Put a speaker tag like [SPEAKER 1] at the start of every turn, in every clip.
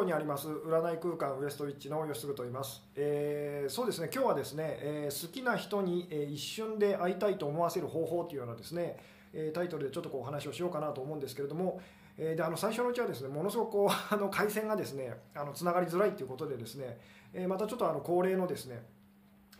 [SPEAKER 1] ろにあります占い空間ウエストウィッチの吉嗣と言います、えーそうですね今日はですね、えー好きな人に、え一瞬で会いたいと思わせる方法というようなですね、えタイトルでちょっとこうお話をしようかなと思うんですけれども、えーであの最初のうちはですねものすごくこう あの回線がですねあのつながりづらいということでですね、えーまたちょっとあの恒例のですね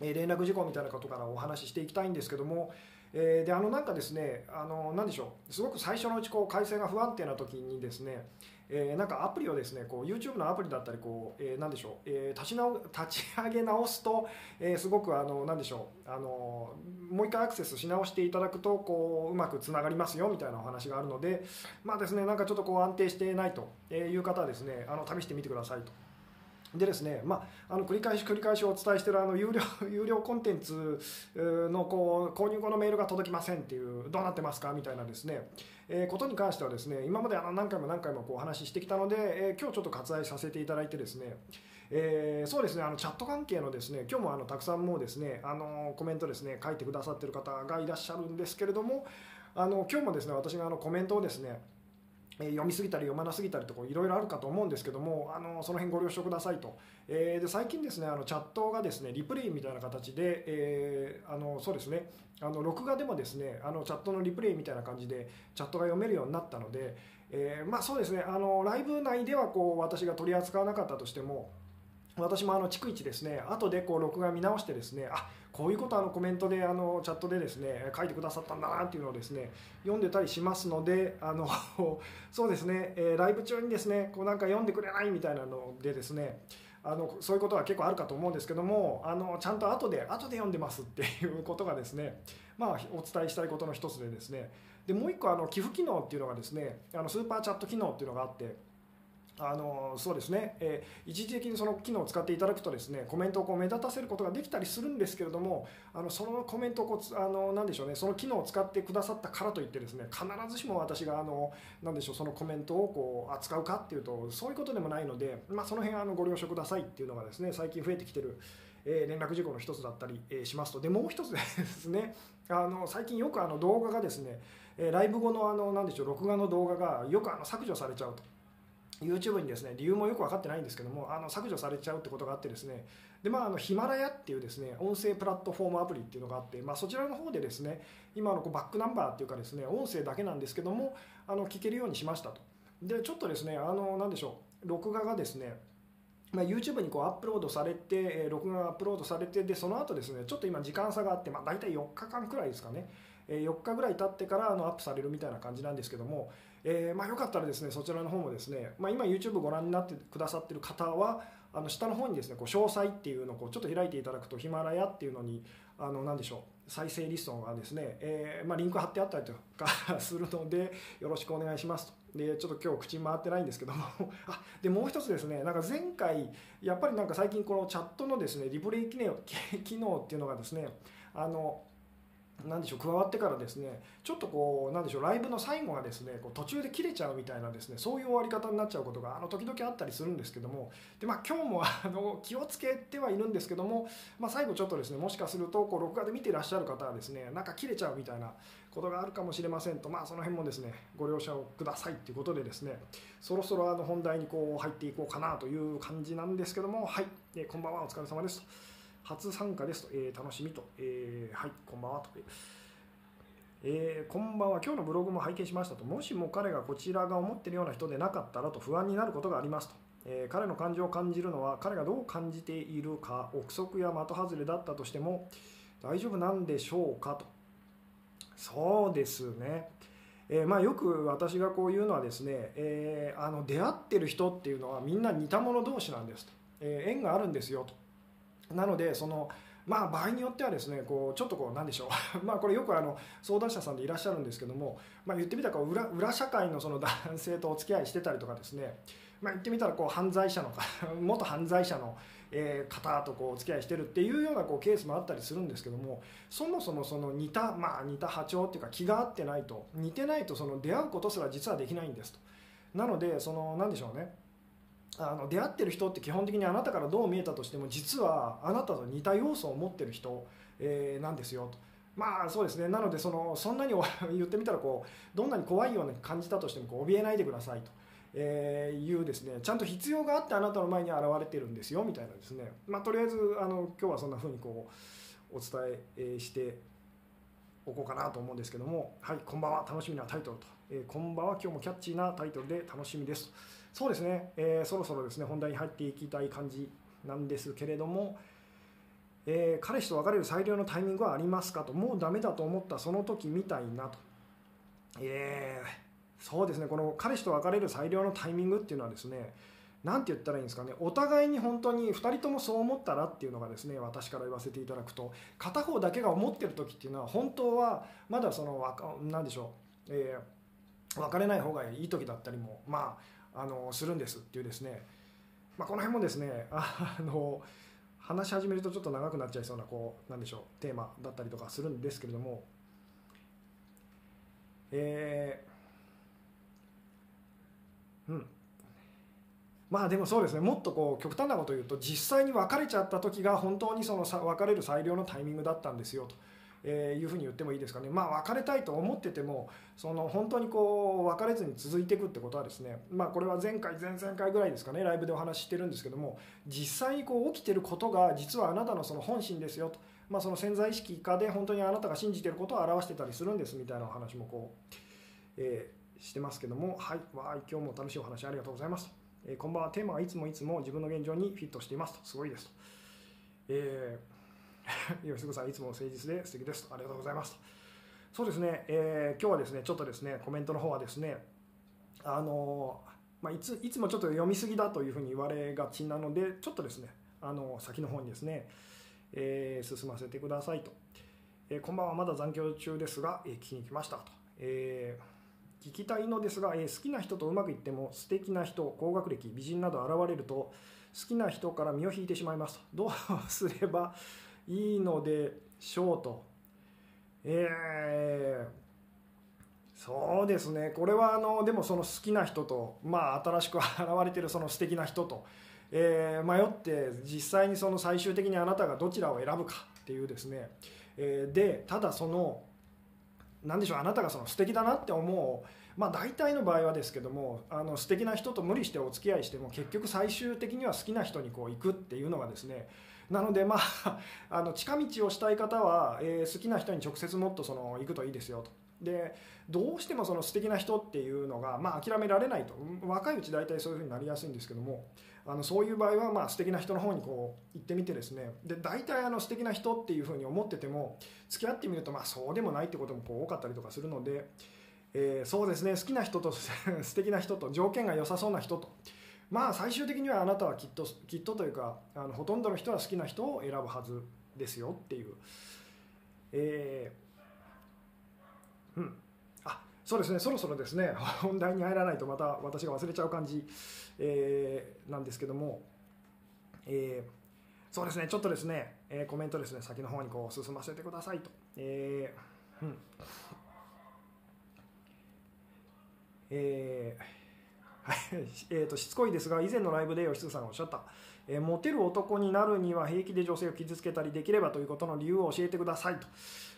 [SPEAKER 1] 連絡事項みたいなことからお話ししていきたいんですけども、えーであのなんかですねあのなんでしょうすごく最初のうちこう回線が不安定な時にですね、えーなんかアプリをですねこう YouTube のアプリだったりこう、えーなんでしょう、えー立ち直立ち上げ直すと、えーすごくあの何でしょうあのもう一回アクセスし直していただくとこううまくつながりますよみたいなお話があるのでまあですねなんかちょっとこう安定してないという方はですねあの試してみてくださいと。でですね、まあ、あの繰り返し繰り返しお伝えしているあの有料 有料コンテンツのこう購入後のメールが届きませんっていうどうなってますかみたいなですね、えーことに関してはですね今まであの何回も何回もこうお話ししてきたので、えー今日ちょっと割愛させていただいてですね、えーそうですねあのチャット関係のですね今日もあのたくさんもうですねあのコメントですね書いてくださってる方がいらっしゃるんですけれどもあの今日もですね私があのコメントをですねえ読みすぎたり読まなすぎたりとかいろいろあるかと思うんですけどもあのその辺ご了承くださいと、えーで最近ですねあのチャットがですねリプレイみたいな形で、えーあのそうですねあの録画でもですねあのチャットのリプレイみたいな感じでチャットが読めるようになったので、えーまあそうですねあのライブ内ではこう私が取り扱わなかったとしても私もあの逐一ですね後でこう録画見直してですねあこういうことあのコメントであのチャットでですね書いてくださったんだなっていうのをですね読んでたりしますのであの そうですね、えーライブ中にですねこうなんか読んでくれないみたいなのでですねあのそういうことは結構あるかと思うんですけどもあのちゃんと後で後で読んでますっていうことがですねまあお伝えしたいことの一つでですね。でもう一個あの寄付機能っていうのがですねあのスーパーチャット機能っていうのがあってあのそうですね、えー一時的にその機能を使っていただくとですねコメントをこう目立たせることができたりするんですけれどもあのそのコメントをこうつあのなんでしょうねその機能を使ってくださったからといってですね必ずしも私があのなんでしょうそのコメントをこう扱うかっていうとそういうことでもないので、まあ、その辺あのご了承くださいっていうのがですね最近増えてきてる、えー連絡事項の一つだったり、えーしますとでもう一つ ですねあの最近よくあの動画がですね、えーライブ後のあのなんでしょう録画の動画がよくあの削除されちゃうと。YouTube にですね理由もよく分かってないんですけどもあの削除されちゃうってことがあってですねでまああのヒマラヤっていうですね音声プラットフォームアプリっていうのがあって、まあ、そちらの方でですね今のこうバックナンバーっていうかですね音声だけなんですけどもあの聞けるようにしましたと。でちょっとですねあのなんでしょう録画がですねまあ、YouTube にこうアップロードされて、え録画がアップロードされてでその後ですねちょっと今時間差があって、まあ、大体4日間くらいですかね、え4日ぐらい経ってからあのアップされるみたいな感じなんですけども、えーまあ、よかったらですねそちらの方もですね、まあ、今 YouTube ご覧になってくださってる方はあの下の方にですねこう詳細っていうのをこうちょっと開いていただくとヒマラヤっていうのにあの何でしょう再生リストがですね、えーまあ、リンク貼ってあったりとかするのでよろしくお願いしますと。でちょっと今日口回ってないんですけども。あでもう一つですねなんか前回やっぱりなんか最近このチャットのですねリプレイ機能機能っていうのがですねあのなんでしょう加わってからですねちょっとこうなんでしょうライブの最後がですねこう途中で切れちゃうみたいなですねそういう終わり方になっちゃうことがあの時々あったりするんですけどもで、まあ、今日もあの気をつけてはいるんですけども、まあ、最後ちょっとですねもしかするとこう録画で見ていらっしゃる方はですねなんか切れちゃうみたいなことがあるかもしれませんと、まあ、その辺もですねご了承くださいということでですねそろそろあの本題にこう入っていこうかなという感じなんですけどもはい、えこんばんはお疲れ様ですと。初参加ですと、えー楽しみと、えーはいこんばんはと。えーこんばんは。今日のブログも拝見しましたと。もしも彼がこちらが思っているような人でなかったらと不安になることがありますと、えー彼の感情を感じるのは彼がどう感じているか憶測や的外れだったとしても大丈夫なんでしょうかと。そうですね、えーまあ、よく私がこう言うのはですね、えあの出会ってる人っていうのはみんな似た者同士なんですと、え縁があるんですよと。なのでそのまあ場合によってはですねこうちょっとこうなんでしょう。まあこれよくあの相談者さんでいらっしゃるんですけども、まあ、言ってみたらこう裏裏社会のその男性とお付き合いしてたりとかですね、まあ、言ってみたらこう犯罪者の 元犯罪者のえ方とこうお付き合いしてるっていうようなこうケースもあったりするんですけどもそもそもその似たまあ似た波長っていうか気が合ってないと似てないとその出会うことすら実はできないんですと。なのでそのなんでしょうね。あの出会ってる人って基本的にあなたからどう見えたとしても実はあなたと似た要素を持ってる人、えーなんですよ。と。まあそうですね。なのでそのそんなに 言ってみたらこうどんなに怖いように感じたとしてもこう怯えないでくださいと、えー、いうですね。ちゃんと必要があってあなたの前に現れてるんですよみたいなですね、まあ、とりあえずあの今日はそんな風にこうお伝えしておこうかなと思うんですけども「はいこんばんは。楽しみなタイトルと」えー、こんばんは。今日もキャッチーなタイトルで楽しみです」と。そうですね、えー、そろそろですね本題に入っていきたい感じなんですけれども、えー、彼氏と別れる最良のタイミングはありますか？ともうダメだと思ったその時みたいなと。えーそうですね。この彼氏と別れる最良のタイミングっていうのはですね何て言ったらいいんですかね。お互いに本当に2人ともそう思ったらっていうのがですね私から言わせていただくと片方だけが思ってる時っていうのは本当はまだその何でしょう、えー、別れない方がいい時だったりもまああのするんですっていうですね、まあ、この辺もですね あの話し始めるとちょっと長くなっちゃいそうなこうなんでしょうテーマだったりとかするんですけれども。えーうん。まあでもそうですね。もっとこう極端なことを言うと実際に別れちゃった時が本当にその別れる最良のタイミングだったんですよと。えー、いうふうに言ってもいいですかね、まあ、別れたいと思っててもその本当にこう別れずに続いていくってことはですね、まあ、これは前回前々回ぐらいですかねライブでお話ししてるんですけども実際にこう起きてることが実はあなたのその本心ですよと、まあ、その潜在意識下で本当にあなたが信じてることを表してたりするんですみたいなお話もこう、えーしてますけども、はい、わ今日も楽しいお話ありがとうございます。えー、こんばんは、テーマはいつもいつも自分の現状にフィットしていますと、すごいですと。えー、吉子さん、いつも誠実で素敵ですと、ありがとうございますと。そうですね、えー、今日はですね、ちょっとですね、コメントの方はですね、あのまあ、いついつもちょっと読みすぎだというふうに言われがちなので、ちょっとですね、あの先の方にですね、えー、進ませてくださいと。えー、こんばんは、まだ残業中ですが、えー、聞きに来ましたと。えー聞きたいのですが、えー、好きな人とうまくいっても素敵な人高学歴美人など現れると好きな人から身を引いてしまいますとどうすればいいのでしょうと。えー、そうですね。これはあのでもその好きな人とまあ新しく現れてるその素敵な人と、えー、迷って実際にその最終的にあなたがどちらを選ぶかっていうですね、えー、でただその何でしょうあなたがその素敵だなって思うまあ大体の場合はですけどもあの素敵な人と無理してお付き合いしても結局最終的には好きな人にこう行くっていうのがですねなのでまあ あの近道をしたい方は、えー、好きな人に直接もっとその行くといいですよと。でどうしてもその素敵な人っていうのが、まあ、諦められないと若いうち大体そういうふうになりやすいんですけどもあのそういう場合はまあ素敵な人の方にこう行ってみてですねで大体あの素敵な人っていうふうに思ってても付き合ってみるとまあそうでもないってこともこう多かったりとかするので、えー、そうですね好きな人と 素敵な人と条件が良さそうな人と。まあ最終的にはあなたはきっときっとというかあのほとんどの人は好きな人を選ぶはずですよっていう、えー、うん。あそうですね。そろそろですね。本題に入らないとまた私が忘れちゃう感じえー、なんですけども、えー、そうですね。ちょっとですね、えー、コメントですね。先の方にこう進ませてくださいと、えーうん。えー えと、しつこいですが以前のライブで吉津さんがおっしゃった、えー、モテる男になるには平気で女性を傷つけたりできればということの理由を教えてくださいと、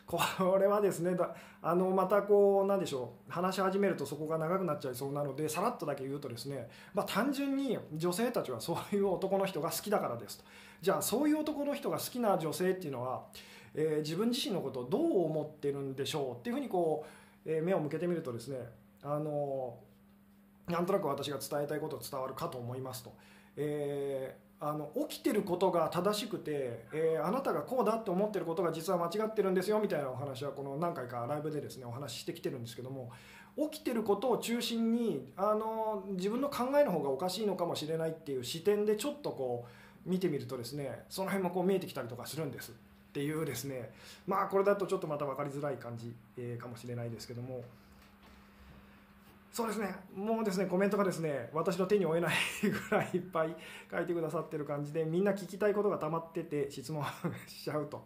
[SPEAKER 1] これはですねだあのまたこうなんでしょう話し始めるとそこが長くなっちゃいそうなのでさらっとだけ言うとですね、まあ、単純に女性たちはそういう男の人が好きだからですと。じゃあそういう男の人が好きな女性っていうのは、えー、自分自身のことをどう思ってるんでしょうっていうふうにこう、えー、目を向けてみるとですねあのなんとなく私が伝えたいこと伝わるかと思いますと。えーあの起きてることが正しくて、えー、あなたがこうだって思ってることが実は間違ってるんですよみたいなお話はこの何回かライブでですねお話ししてきてるんですけども起きてることを中心にあの自分の考えの方がおかしいのかもしれないっていう視点でちょっとこう見てみるとですねその辺もこう見えてきたりとかするんですっていうですねまあこれだとちょっとまた分かりづらい感じ、えー、かもしれないですけども。そうですね、もうですね、コメントがですね、私の手に負えないぐらいいっぱい書いてくださってる感じで、みんな聞きたいことが溜まってて、質問しちゃうと。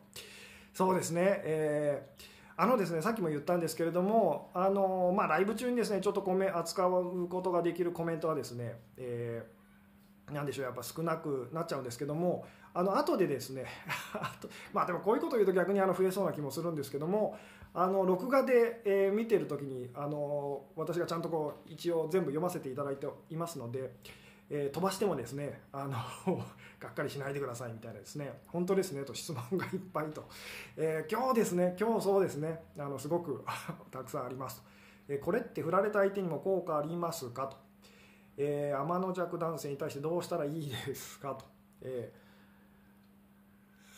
[SPEAKER 1] そうですね、えー、あのですね、さっきも言ったんですけれども、あのまあ、ライブ中にですね、ちょっとコメ扱うことができるコメントはですね、えなんでしょうやっぱ少なくなっちゃうんですけどもあの後でですね あとまあでもこういうことを言うと逆にあの増えそうな気もするんですけどもあの録画で、えー、見てる時にあの私がちゃんとこう一応全部読ませていただいていますので、えー、飛ばしてもですねあの がっかりしないでくださいみたいなですね。本当ですねと質問がいっぱいと、えー、今日ですね今日そうですねあのすごく たくさんありますと、えこれって振られた相手にも効果ありますかと、え天の弱男性に対してどうしたらいいですかと、えー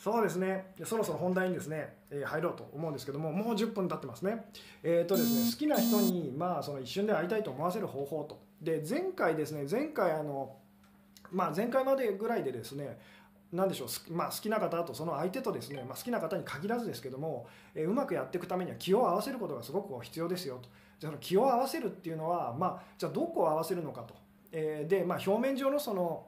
[SPEAKER 1] そうですね。そろそろ本題にですね、えー、入ろうと思うんですけどももう10分経ってますね。えっ、ー、とですね好きな人にまあその一瞬で会いたいと思わせる方法と。で前回ですね前回あのまあ前回までぐらいでですね何でしょう、まあ、好きな方とその相手とですね、まあ、好きな方に限らずですけども、えー、うまくやっていくためには気を合わせることがすごく必要ですよと。じゃあ気を合わせるっていうのは、まあ、じゃあどこを合わせるのかと、えー、で、まあ、表面上のその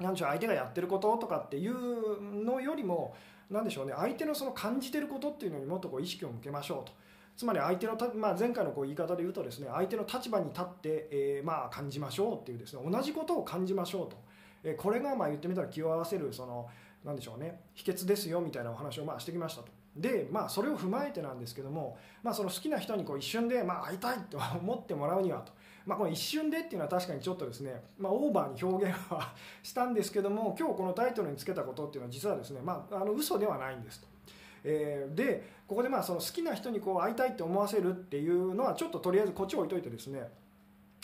[SPEAKER 1] 何でしょう相手がやってることとかっていうのよりも何でしょうね相手のその感じてることっていうのにもっとこう意識を向けましょうと。つまり相手のまあ、前回のこう言い方で言うとですね相手の立場に立って、えー、まあ感じましょうっていうですね同じことを感じましょうと、えー、これがまあ言ってみたら気を合わせるその何でしょうね秘訣ですよみたいなお話をまあしてきましたと。でまあそれを踏まえてなんですけども、まあ、その好きな人にこう一瞬でまあ会いたいと思ってもらうにはとまあ、この一瞬でっていうのは確かにちょっとですね、まあ、オーバーに表現はしたんですけども 今日このタイトルにつけたことっていうのは実はですね、まあ、あの嘘ではないんですと。え、でここでまあその好きな人にこう会いたいって思わせるっていうのはちょっととりあえずこっち置いといてですね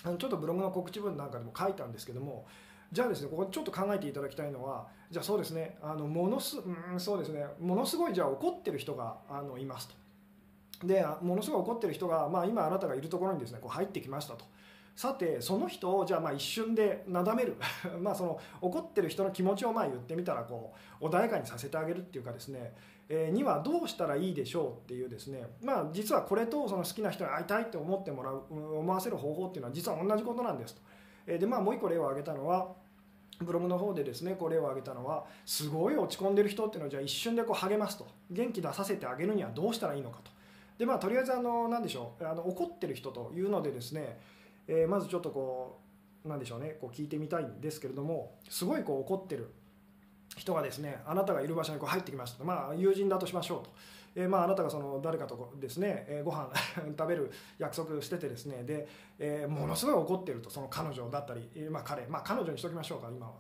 [SPEAKER 1] ちょっとブログの告知文なんかでも書いたんですけどもじゃあですねここちょっと考えていただきたいのはじゃあそうですねあのものすうんそうですねものすごいじゃあ怒ってる人があのいますとでものすごい怒ってる人が、まあ、今あなたがいるところにですねこう入ってきましたと。さてその人をじゃあまあ一瞬でなだめる まあその怒ってる人の気持ちをまあ言ってみたらこう穏やかにさせてあげるっていうかですね、えー、にはどうしたらいいでしょうっていうですねまあ実はこれとその好きな人に会いたいって思ってもらう思わせる方法っていうのは実は同じことなんですと。えー、でまあもう一個例を挙げたのはブログの方でですねこれを挙げたのはすごい落ち込んでる人っていうのをじゃあ一瞬でこう励ますと元気出させてあげるにはどうしたらいいのかと。でまあとりあえずあの何でしょうあの怒ってる人というのでですねえー、まずちょっとこうなんでしょうねこう聞いてみたいんですけれどもすごいこう怒ってる人がですねあなたがいる場所にこう入ってきましたとまあ友人だとしましょうと。えー、まあ、あなたがその誰かとですね、えー、ご飯 食べる約束しててですねで、えー、ものすごい怒ってるとその彼女だったり、え、まあ、彼、まあ、彼女にしときましょうか今は。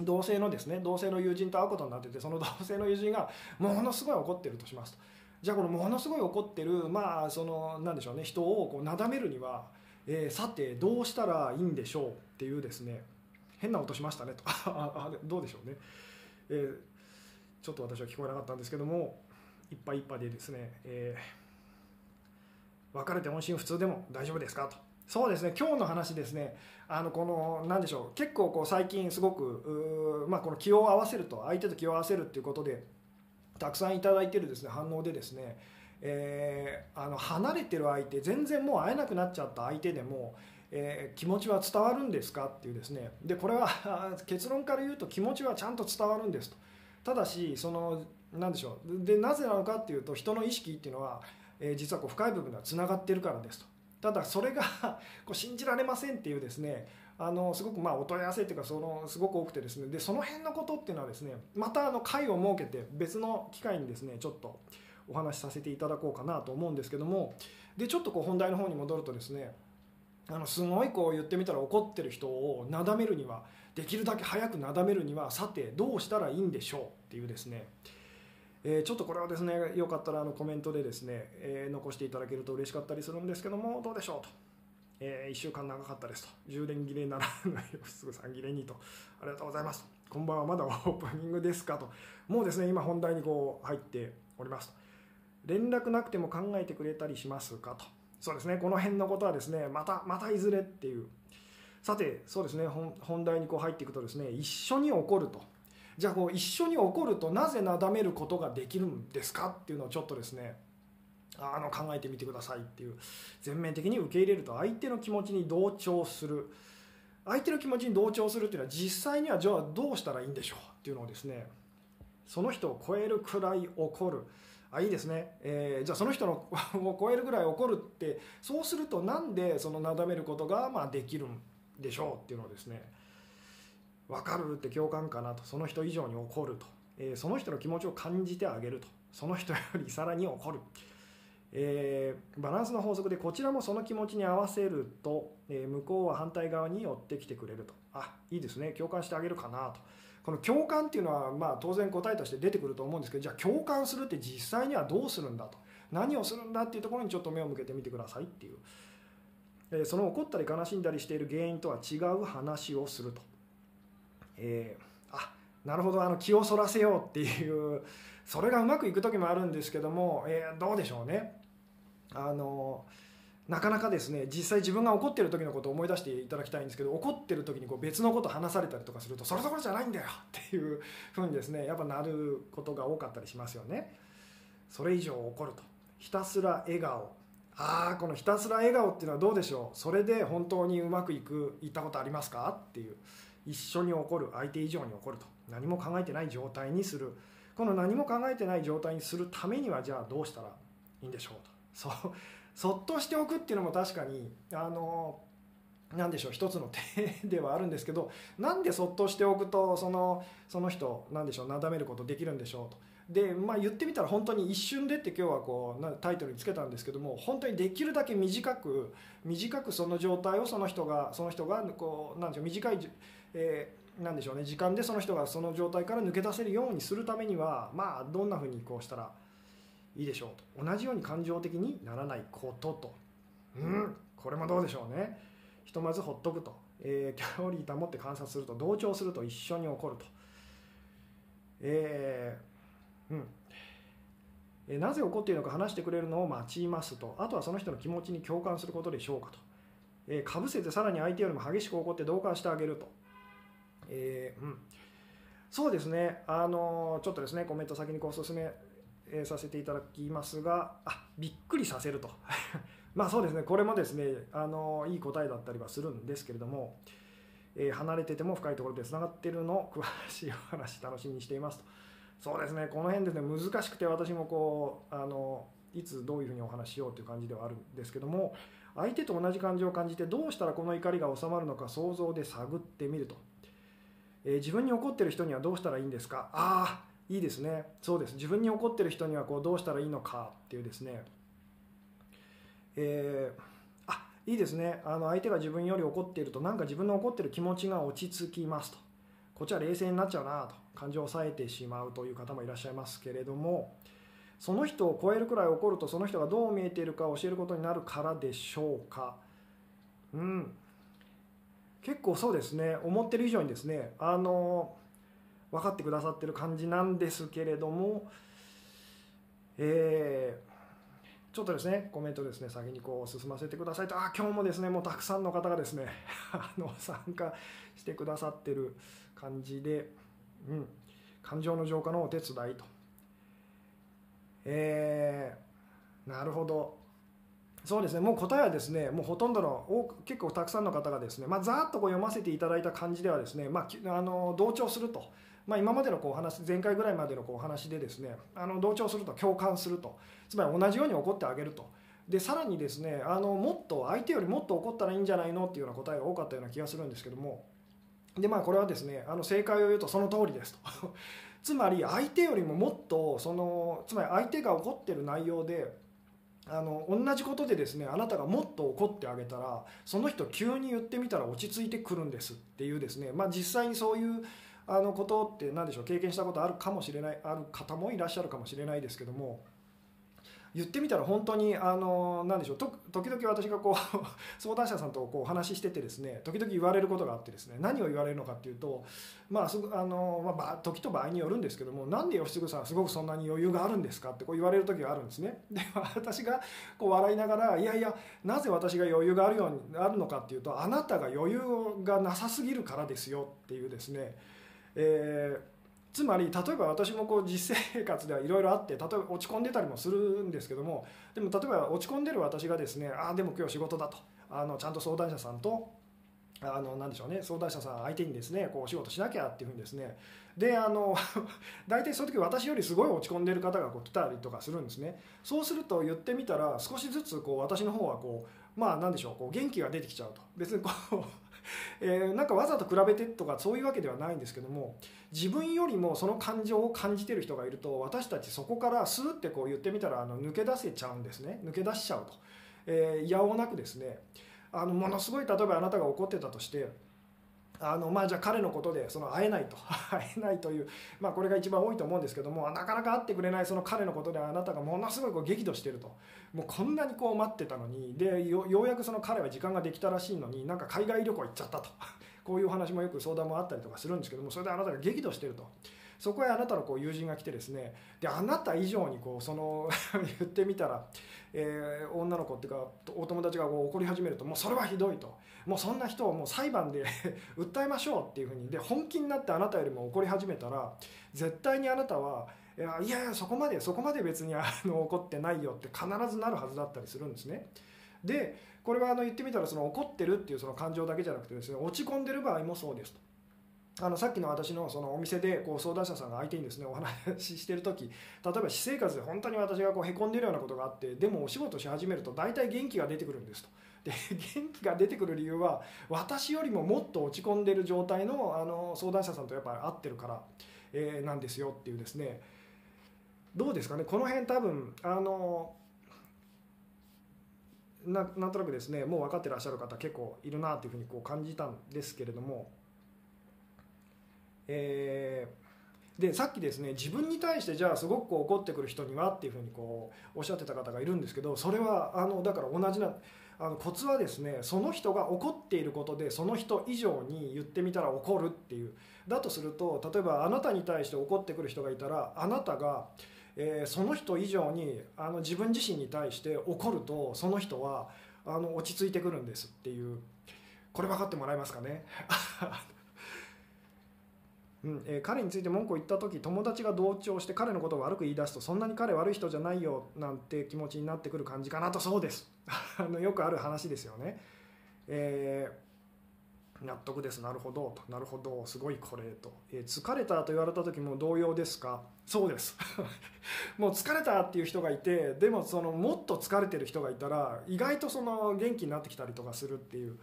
[SPEAKER 1] 同性のですね同性の友人と会うことになっててその 同性の友人がものすごい怒ってるとしますとじゃあこのものすごい怒ってるまあそのなんでしょうね人をこうなだめるにはえー、さてどうしたらいいんでしょうっていうですね変な音しましたねと。ああどうでしょうね、えー、ちょっと私は聞こえなかったんですけどもいっぱいいっぱいでですね、えー、別れて音信不通でも大丈夫ですかと。そうですね今日の話ですねあのこの何でしょう結構こう最近すごくまあ、この気を合わせると相手と気を合わせるっていうことでたくさんいただいてるですね反応でですねえー、あの離れてる相手全然もう会えなくなっちゃった相手でも、えー、気持ちは伝わるんですかっていうですね。でこれは 結論から言うと気持ちはちゃんと伝わるんですと。ただしその何でしょう。でなぜなのかっていうと人の意識っていうのは、えー、実はこう深い部分ではつながってるからですと。ただそれが こう信じられませんっていうですね。あのすごくまあお問い合わせっていうかそのすごく多くてですね。でその辺のことっていうのはですねまたあの会を設けて別の機会にですねちょっとお話しさせていただこうかなと思うんですけどもでちょっとこう本題の方に戻るとですねあのすごいこう言ってみたら怒ってる人をなだめるにはできるだけ早くなだめるにはさてどうしたらいいんでしょうっていうですねえ、ちょっとこれはですねよかったらあのコメントでですね、え、残していただけると嬉しかったりするんですけどもどうでしょうと、え、1週間長かったですと。充電切れならないよ すぐさん切れにと。ありがとうございます。こんばんは。まだオープニングですかと。もうですね今本題にこう入っております連絡なくても考えてくれたりしますかと。そうですね。この辺のことはですねまたまたいずれっていう。さてそうですね。本題にこう入っていくとですね一緒に起こると。じゃあこう一緒に起こるとなぜなだめることができるんですかっていうのをちょっとですねあの考えてみてくださいっていう全面的に受け入れると相手の気持ちに同調する。相手の気持ちに同調するっていうのは実際にはじゃあどうしたらいいんでしょうっていうのをですねその人を超えるくらい怒る。あいいですね、えー、じゃあその人の を超えるぐらい怒るってそうするとなんでそのなだめることがまあできるんでしょうっていうのをですね。分かるって共感かなと。その人以上に怒ると、えー、その人の気持ちを感じてあげると。その人よりさらに怒る、えー、バランスの法則でこちらもその気持ちに合わせると、えー、向こうは反対側に寄ってきてくれると。あいいですね。共感してあげるかなと。この共感っていうのはまあ当然答えとして出てくると思うんですけどじゃあ共感するって実際にはどうするんだと。何をするんだっていうところにちょっと目を向けてみてくださいっていう、えー、その怒ったり悲しんだりしている原因とは違う話をすると、えー、あなるほどあの気をそらせようっていうそれがうまくいく時もあるんですけども、えー、どうでしょうね。あのなかなかですね実際自分が怒ってる時のことを思い出していただきたいんですけど怒ってる時にこう別のこと話されたりとかするとそれどころじゃないんだよっていうふうにですねやっぱなることが多かったりしますよね。それ以上怒ると。ひたすら笑顔。ああこのひたすら笑顔っていうのはどうでしょう。それで本当にうまくいくいったことありますか？っていう。一緒に怒る。相手以上に怒ると。何も考えてない状態にする。この何も考えてない状態にするためにはじゃあどうしたらいいんでしょうと。そう。そっとしておくっていうのも確かにあの何でしょう一つの 手ではあるんですけどなんでそっとしておくとそのその人なんでしょうなだめることできるんでしょうと。でまあ、言ってみたら本当に一瞬でって今日はこうタイトルにつけたんですけども本当にできるだけ短く短くその状態をその人がその人がこうなんでしょう短い、えー、なんでしょうね時間でその人がその状態から抜け出せるようにするためにはまあどんなふうにこうしたらいいでしょうと。同じように感情的にならないことと。うん。これもどうでしょうね。ひとまずほっとくと、えー、距離保って観察すると同調すると一緒に起こると。えー、うん。えなぜ起こっているのか話してくれるのを待ちますと。あとはその人の気持ちに共感することでしょうかと、えー、かぶせてさらに相手よりも激しく怒って同感してあげると、えー、うん、そうですね。あのちょっとですねコメント先にこう進めえさせていただきますがあびっくりさせると。まあそうですねこれもですねあのいい答えだったりはするんですけれども、えー、離れてても深いところでつながってるの詳しいお話楽しみにしていますと。そうですねこの辺ですね難しくて私もこうあのいつどういうふうにお話しようという感じではあるんですけども相手と同じ感情を感じてどうしたらこの怒りが収まるのか想像で探ってみると、えー、自分に怒ってる人にはどうしたらいいんですか？ああいいですね。そうです。自分に怒ってる人にはこうどうしたらいいのかっていうですね。えー、あいいですね。あの相手が自分より怒っているとなんか自分の怒ってる気持ちが落ち着きますと。こっちは冷静になっちゃうなと感情を抑えてしまうという方もいらっしゃいますけれどもその人を超えるくらい怒るとその人がどう見えているかを教えることになるからでしょうか。うん。結構そうですね。思ってる以上にですねあの分かってくださってる感じなんですけれども、えー、ちょっとですねコメントですね先にこう進ませてくださいと。あ今日もですねもうたくさんの方がですね あの参加してくださってる感じで、うん、感情の浄化のお手伝いと。えー、なるほど。そうですねもう答えはですねもうほとんどの結構たくさんの方がですね、まあ、ざっとこう読ませていただいた感じではですね、まあ、あの同調すると。まあ、今までのこう話前回ぐらいまでのこう話でですねあの同調すると共感すると。つまり同じように怒ってあげると。でさらにですねあのもっと相手よりもっと怒ったらいいんじゃないのっていうような答えが多かったような気がするんですけども。でまあこれはですねあの正解を言うとその通りですと。つまり相手よりももっとそのつまり相手が怒ってる内容であの同じことでですねあなたがもっと怒ってあげたらその人急に言ってみたら落ち着いてくるんですっていうですね、まあ、実際にそういうあのことって何でしょう経験したことあるかもしれないある方もいらっしゃるかもしれないですけども言ってみたら本当にあの何でしょう時々私がこう 相談者さんとこうお話ししててですね時々言われることがあってですね何を言われるのかっていうとまあすあの、まあ、時と場合によるんですけどもなんで吉嗣さんすごくそんなに余裕があるんですかってこう言われる時があるんですね。で 私がこう笑いながらいやいやなぜ私が余裕があるようにあるのかっていうとあなたが余裕がなさすぎるからですよっていうですねえー、つまり例えば私もこう実生活ではいろいろあって例えば落ち込んでたりもするんですけどもでも例えば落ち込んでる私がですねああでも今日仕事だとあのちゃんと相談者さんとあのなでしょうね相談者さん相手にですねこうお仕事しなきゃっていうふうにですねであの 大体そういう時私よりすごい落ち込んでる方がこう来たりとかするんですね。そうすると言ってみたら少しずつこう私の方はこうまあ何でしょうこう元気が出てきちゃうと。別にこう えー、なんかわざと比べてとかそういうわけではないんですけども自分よりもその感情を感じてる人がいると私たちそこからスーってこう言ってみたらあの抜け出せちゃうんですね。抜け出しちゃうと、えー、やおなくですねあのものすごい例えばあなたが怒ってたとしてあのまあ、じゃあ彼のことでその会えないと。会えないという、まあ、これが一番多いと思うんですけどもなかなか会ってくれないその彼のことであなたがものすごいこう激怒してると。もうこんなにこう待ってたのに。でようやくその彼は時間ができたらしいのになんか海外旅行行っちゃったと。こういう話もよく相談もあったりとかするんですけどもそれであなたが激怒してると。そこへあなたのこう友人が来てですねであなた以上にこうその 言ってみたら、えー、女の子っていうかお友達がこう怒り始めるともうそれはひどいともうそんな人をもう裁判で 訴えましょうっていうふうにで本気になってあなたよりも怒り始めたら絶対にあなたはいやいやそこまでそこまで別にあの怒ってないよって必ずなるはずだったりするんですね。でこれはあの言ってみたらその怒ってるっていうその感情だけじゃなくてですね落ち込んでる場合もそうですと。あのさっきの私のそのお店でこう相談者さんが相手にですねお話ししてる時例えば私生活で本当に私がこうへこんでるようなことがあってでもお仕事し始めると大体元気が出てくるんですと。で元気が出てくる理由は私よりももっと落ち込んでる状態のあの相談者さんとやっぱり合ってるから、えー、なんですよっていうですねどうですかね？この辺多分あのななんとなくですねもう分かってらっしゃる方結構いるなというふうにこう感じたんですけれども。えー、でさっきですね自分に対してじゃあすごくこう怒ってくる人にはっていうふうにこうおっしゃってた方がいるんですけどそれはあのだから同じなあのコツはですねその人が怒っていることでその人以上に言ってみたら怒るっていうだとすると例えばあなたに対して怒ってくる人がいたらあなたが、えー、その人以上にあの自分自身に対して怒るとその人はあの落ち着いてくるんですっていう。これ分かってもらえますかね？うんえー、彼について文句を言った時友達が同調して彼のことを悪く言い出すとそんなに彼悪い人じゃないよなんて気持ちになってくる感じかなとそうです。あのよくある話ですよね、えー、納得です。なるほどと。なるほどすごいこれと、えー、疲れたと言われた時も同様ですか？そうです。もう疲れたっていう人がいてでもそのもっと疲れてる人がいたら意外とその元気になってきたりとかするっていう。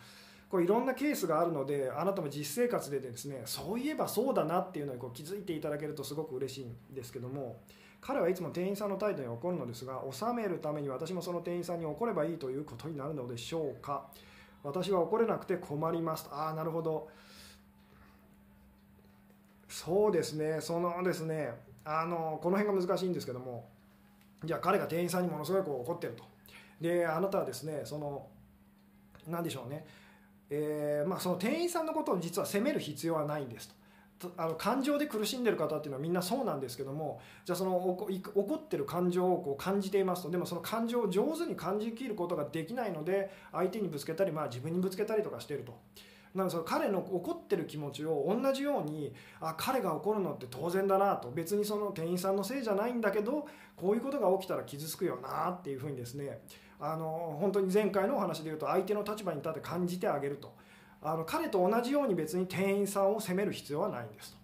[SPEAKER 1] こういろんなケースがあるのであなたも実生活でですねそういえばそうだなっていうのにこう気づいていただけるとすごく嬉しいんですけども彼はいつも店員さんの態度に怒るのですが収めるために私もその店員さんに怒ればいいということになるのでしょうか。私は怒れなくて困ります。ああなるほど。そうですね。そのですねあのこの辺が難しいんですけどもじゃあ彼が店員さんにものすごいこう怒ってると。であなたはですねその何でしょうね。えー、まあ、その店員さんのことを実は責める必要はないんですと。あの感情で苦しんでる方っていうのはみんなそうなんですけどもじゃあその怒ってる感情をこう感じていますとでもその感情を上手に感じきることができないので相手にぶつけたり、まあ、自分にぶつけたりとかしてると。なのでその彼の怒ってる気持ちを同じようにあ彼が怒るのって当然だなと別にその店員さんのせいじゃないんだけどこういうことが起きたら傷つくよなっていうふうにですねあの本当に前回のお話で言うと相手の立場に立って感じてあげると。あの彼と同じように別に店員さんを責める必要はないんですと。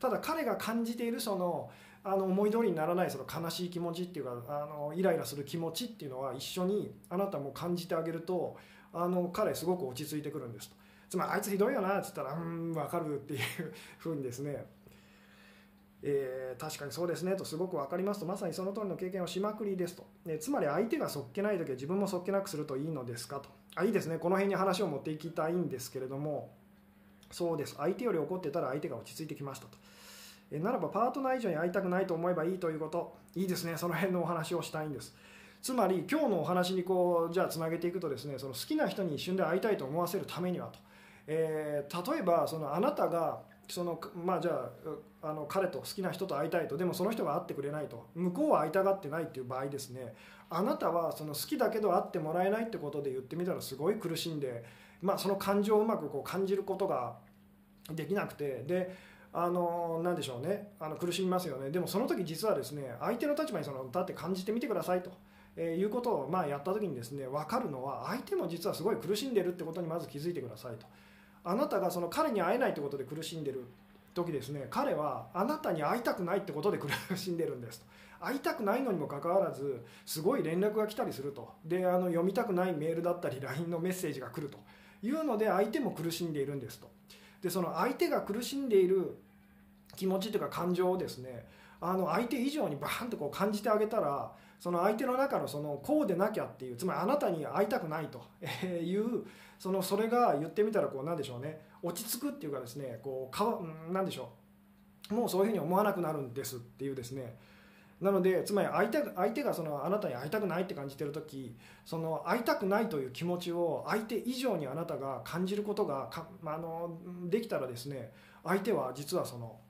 [SPEAKER 1] ただ彼が感じているそのあの思い通りにならないその悲しい気持ちっていうかあのイライラする気持ちっていうのは一緒にあなたも感じてあげるとあの彼すごく落ち着いてくるんですと。つまりあいつひどいよなっつったらうん分かるっていうふうにですねえー、確かにそうですねとすごく分かりますとまさにその通りの経験をしまくりですと、ね、つまり相手がそっけない時は自分もそっけなくするといいのですかと。あいいですね。この辺に話を持っていきたいんですけれども。そうです。相手より怒ってたら相手が落ち着いてきましたと。えならばパートナー以上に会いたくないと思えばいいということ。いいですね。その辺のお話をしたいんです。つまり今日のお話にこうじゃあつなげていくとですねその好きな人に一瞬で会いたいと思わせるためにはと、えー、例えばそのあなたがそのまあじゃああの彼と好きな人と会いたいと。でもその人が会ってくれないと。向こうは会いたがってないっていう場合ですね。あなたはその好きだけど会ってもらえないってことで言ってみたらすごい苦しんで、まあ、その感情をうまくこう感じることができなくて。であの何でしょうね。あの苦しみますよね。でもその時実はですね相手の立場にその立って感じてみてくださいと。えー、いうことをまあやった時にですね分かるのは相手も実はすごい苦しんでるってことにまず気づいてくださいと。あなたがその彼に会えないってことで苦しんでる時ですね。彼はあなたに会いたくないってことで苦しんでるんですと。会いたくないのにもかかわらずすごい連絡が来たりすると。であの読みたくないメールだったり LINE のメッセージが来ると。いうので相手も苦しんでいるんですと。でその相手が苦しんでいる気持ちというか感情をですねあの相手以上にバーンとこう感じてあげたらその相手の中のそのこうでなきゃっていうつまりあなたに会いたくないと。いうそのそれが言ってみたらこうなんでしょうね。落ち着くっていうかですねこうかわなんでしょう。もうそういうふうに思わなくなるんですっていうですね。なのでつまり相手相手がそのあなたに会いたくないって感じてる時その会いたくないという気持ちを相手以上にあなたが感じることがか、まあ、のできたらですね相手は実はその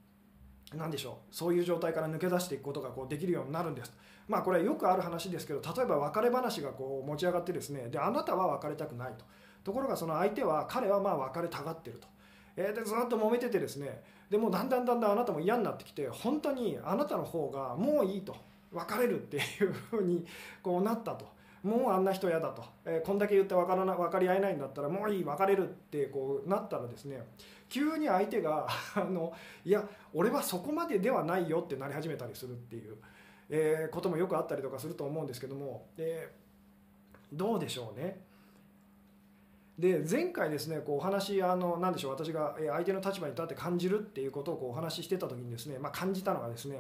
[SPEAKER 1] 何でしょう。そういう状態から抜け出していくことがこうできるようになるんです。まあこれはよくある話ですけど例えば別れ話がこう持ち上がってですねであなたは別れたくないと。ところがその相手は彼はまあ別れたがってると、えー、でずっと揉めててですね。でもだんだんだんだんあなたも嫌になってきて本当にあなたの方がもういいと。別れるっていうふうにこうなったと。もうあんな人嫌だと、えー、こんだけ言って分からな分かり合えないんだったらもういい別れるってこうなったらですね。急に相手が あのいや俺はそこまでではないよってなり始めたりするっていう、えー、こともよくあったりとかすると思うんですけども、えー、どうでしょうね。で前回ですねこうお話あの何でしょう私が相手の立場に立って感じるっていうことをこうお話ししてた時にですね、まあ、感じたのがですね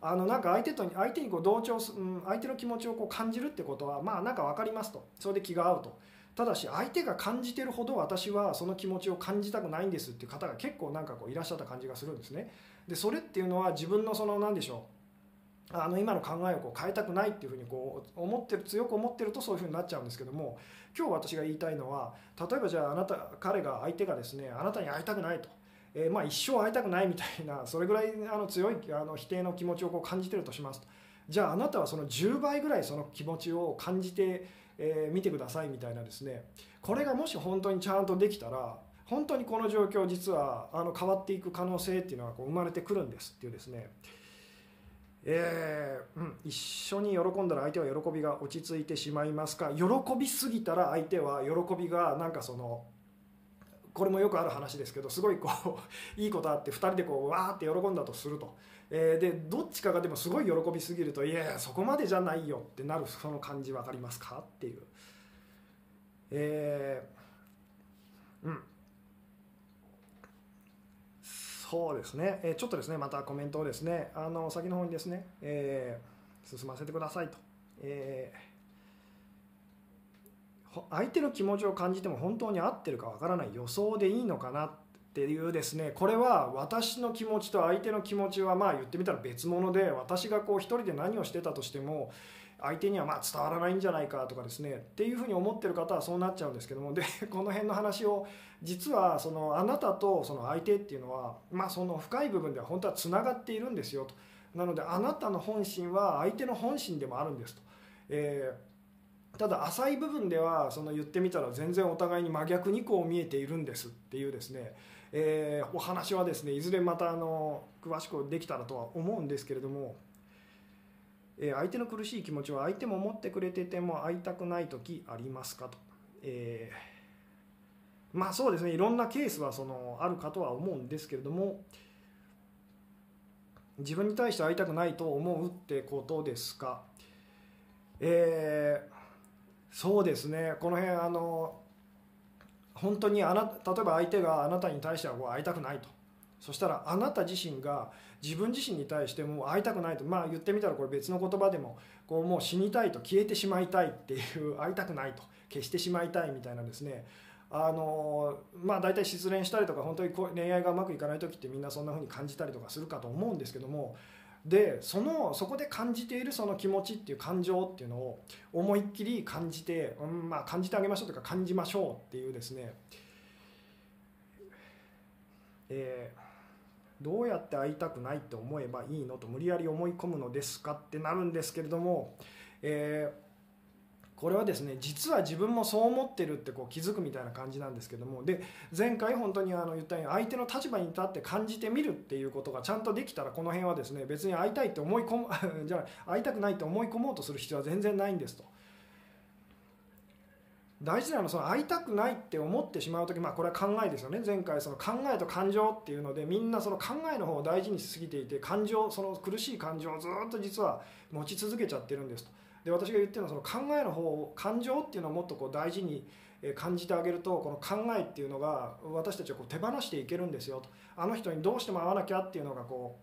[SPEAKER 1] あのなんか相手と相手にこう同調す、うん、相手の気持ちをこう感じるってことはまあなんか分かりますと。それで気が合うと。ただし相手が感じてるほど私はその気持ちを感じたくないんですっていう方が結構なんかこういらっしゃった感じがするんですね。でそれっていうのは自分のその何でしょうあの今の考えをこう変えたくないっていうふうにこう思ってる強く思ってるとそういうふうになっちゃうんですけども今日私が言いたいのは例えばじゃああなた彼が相手がですねあなたに会いたくないと。えー、まあ、一生会いたくないみたいな それぐらいあの強いあの否定の気持ちをこう感じてるとしますと。じゃああなたはその10倍ぐらいその気持ちを感じて、えー、てくださいみたいなですね。これがもし本当にちゃんとできたら本当にこの状況実はあの変わっていく可能性っていうのがこう生まれてくるんですっていうですね。えー、うん、一緒に喜んだら相手は喜びが落ち着いてしまいますか？喜びすぎたら相手は喜びがなんかそのこれもよくある話ですけどすごいこう いいことあって2人でこうわーって喜んだとすると、えー、でどっちかがでもすごい喜びすぎるといやそこまでじゃないよってなるその感じ分かりますか？っていう。えー、うん。そうですね、え、ちょっとですねまたコメントをですねあの先の方にですね、えー、進ませてくださいと。えー相手の気持ちを感じても本当に合ってるかわからない予想でいいのかなっていうですねこれは私の気持ちと相手の気持ちはまあ言ってみたら別物で私がこう一人で何をしてたとしても相手にはま伝わらないんじゃないかとかですねっていうふうに思ってる方はそうなっちゃうんですけどもでこの辺の話を実はそのあなたとその相手っていうのはまあその深い部分では本当はつながっているんですよとなのであなたの本心は相手の本心でもあるんですと。えーただ浅い部分ではその言ってみたら全然お互いに真逆にこう見えているんですっていうですね、えー、お話はですねいずれまたあの詳しくできたらとは思うんですけれども、えー、相手の苦しい気持ちは相手も思ってくれてても会いたくない時ありますかと、えー、まあそうですね。いろんなケースはそのあるかとは思うんですけれども自分に対して会いたくないと思うってことですか？えーそうですね。この辺あの本当にあな例えば相手があなたに対してはこう会いたくないと。そしたらあなた自身が自分自身に対しても会いたくないとまあ言ってみたらこれ別の言葉でもこうもう死にたいと消えてしまいたいっていう 会いたくないと消してしまいたいみたいなですね。あのまあ大体失恋したりとか本当に恋愛がうまくいかない時ってみんなそんな風に感じたりとかするかと思うんですけどもでそのそこで感じているその気持ちっていう感情っていうのを思いっきり感じて、うんまあ、感じてあげましょうというか感じましょうっていうですね、えー、どうやって会いたくないって思えばいいのと無理やり思い込むのですかってなるんですけれども、えーこれはですね実は自分もそう思ってるってこう気づくみたいな感じなんですけどもで前回本当にあの言ったように相手の立場に立って感じてみるっていうことがちゃんとできたらこの辺はですね別に会いたいって思い込む じゃあ会いたくないって思い込もうとする必要は全然ないんですと。大事なのはその会いたくないって思ってしまう時まあこれは考えですよね。前回その考えと感情っていうのでみんなその考えの方を大事にしすぎていて感情その苦しい感情をずっと実は持ち続けちゃってるんですと。で私が言ってるのはその考えの方を感情っていうのをもっとこう大事に感じてあげるとこの考えっていうのが私たちはこう手放していけるんですよと。あの人にどうしても会わなきゃっていうのがこ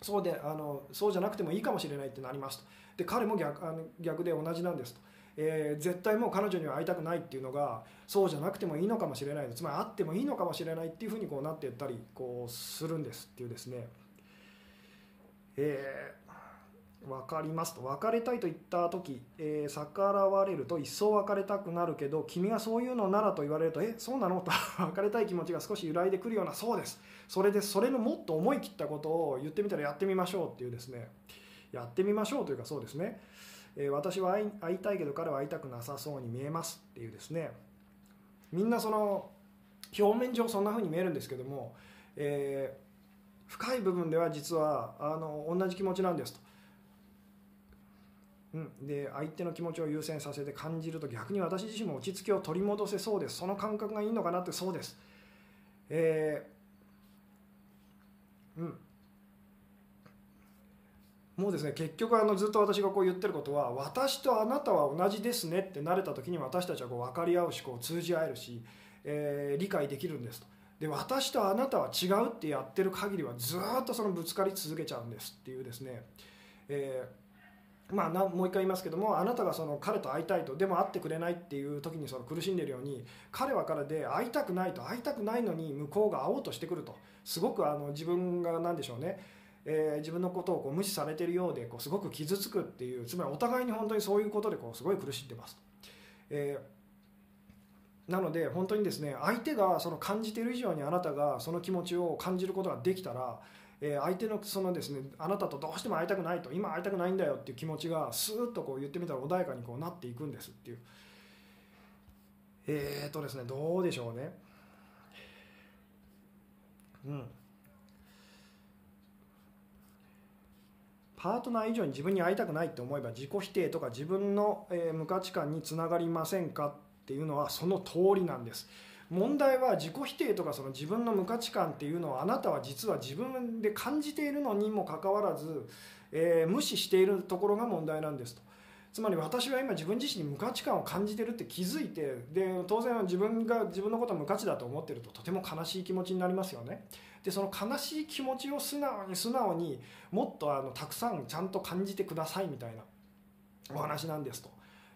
[SPEAKER 1] うそうであのそうじゃなくてもいいかもしれないってなりますと。で彼も逆あの逆で同じなんですと、えー絶対もう彼女には会いたくないっていうのがそうじゃなくてもいいのかもしれないつまり会ってもいいのかもしれないっていうふうにこうなっていったりこうするんですっていうですね。えー分かりますと。別れたいと言った時、えー逆らわれると一層別れたくなるけど君がそういうのならと言われるとえそうなの？と。別れたい気持ちが少し揺らいでくるようなそうです。それでそれのもっと思い切ったことを言ってみたらやってみましょうっていうですね。やってみましょうというかそうですね、え私は会い会いたいけど彼は会いたくなさそうに見えますっていうですね。みんなその表面上そんな風に見えるんですけども、えー深い部分では実はあの同じ気持ちなんですと。うん、で相手の気持ちを優先させて感じると逆に私自身も落ち着きを取り戻せそうです。その感覚がいいのかなってそうです。えーうん。もうですね結局あのずっと私がこう言ってることは私とあなたは同じですねって慣れた時に私たちはこう分かり合うしこう通じ合えるし、えー理解できるんですと。で私とあなたは違うってやってる限りはずっとそのぶつかり続けちゃうんですっていうですね、えーまあ、なもう一回言いますけどもあなたがその彼と会いたいとでも会ってくれないっていう時にその苦しんでるように彼は彼で会いたくないと会いたくないのに向こうが会おうとしてくるとすごくあの自分が何でしょうね、えー自分のことをこう無視されてるようでこうすごく傷つくっていうつまりお互いに本当にそういうことでこうすごい苦しんでます。えーなので本当にですね相手がその感じている以上にあなたがその気持ちを感じることができたら、えー相手のそのですねあなたとどうしても会いたくないと今会いたくないんだよっていう気持ちがスーッとこう言ってみたら穏やかにこうなっていくんですっていう。えー、とですねどうでしょうね。うん。パートナー以上に自分に会いたくないって思えば自己否定とか自分の、え無価値観につながりませんかっていうのはその通りなんです。問題は自己否定とかその自分の無価値観っていうのをあなたは実は自分で感じているのにもかかわらず、えー無視しているところが問題なんですと。つまり私は今自分自身に無価値観を感じてるって気づいてで当然自分が自分のことを無価値だと思ってるととても悲しい気持ちになりますよね。でその悲しい気持ちを素直に素直にもっとあのたくさんちゃんと感じてくださいみたいなお話なんですと。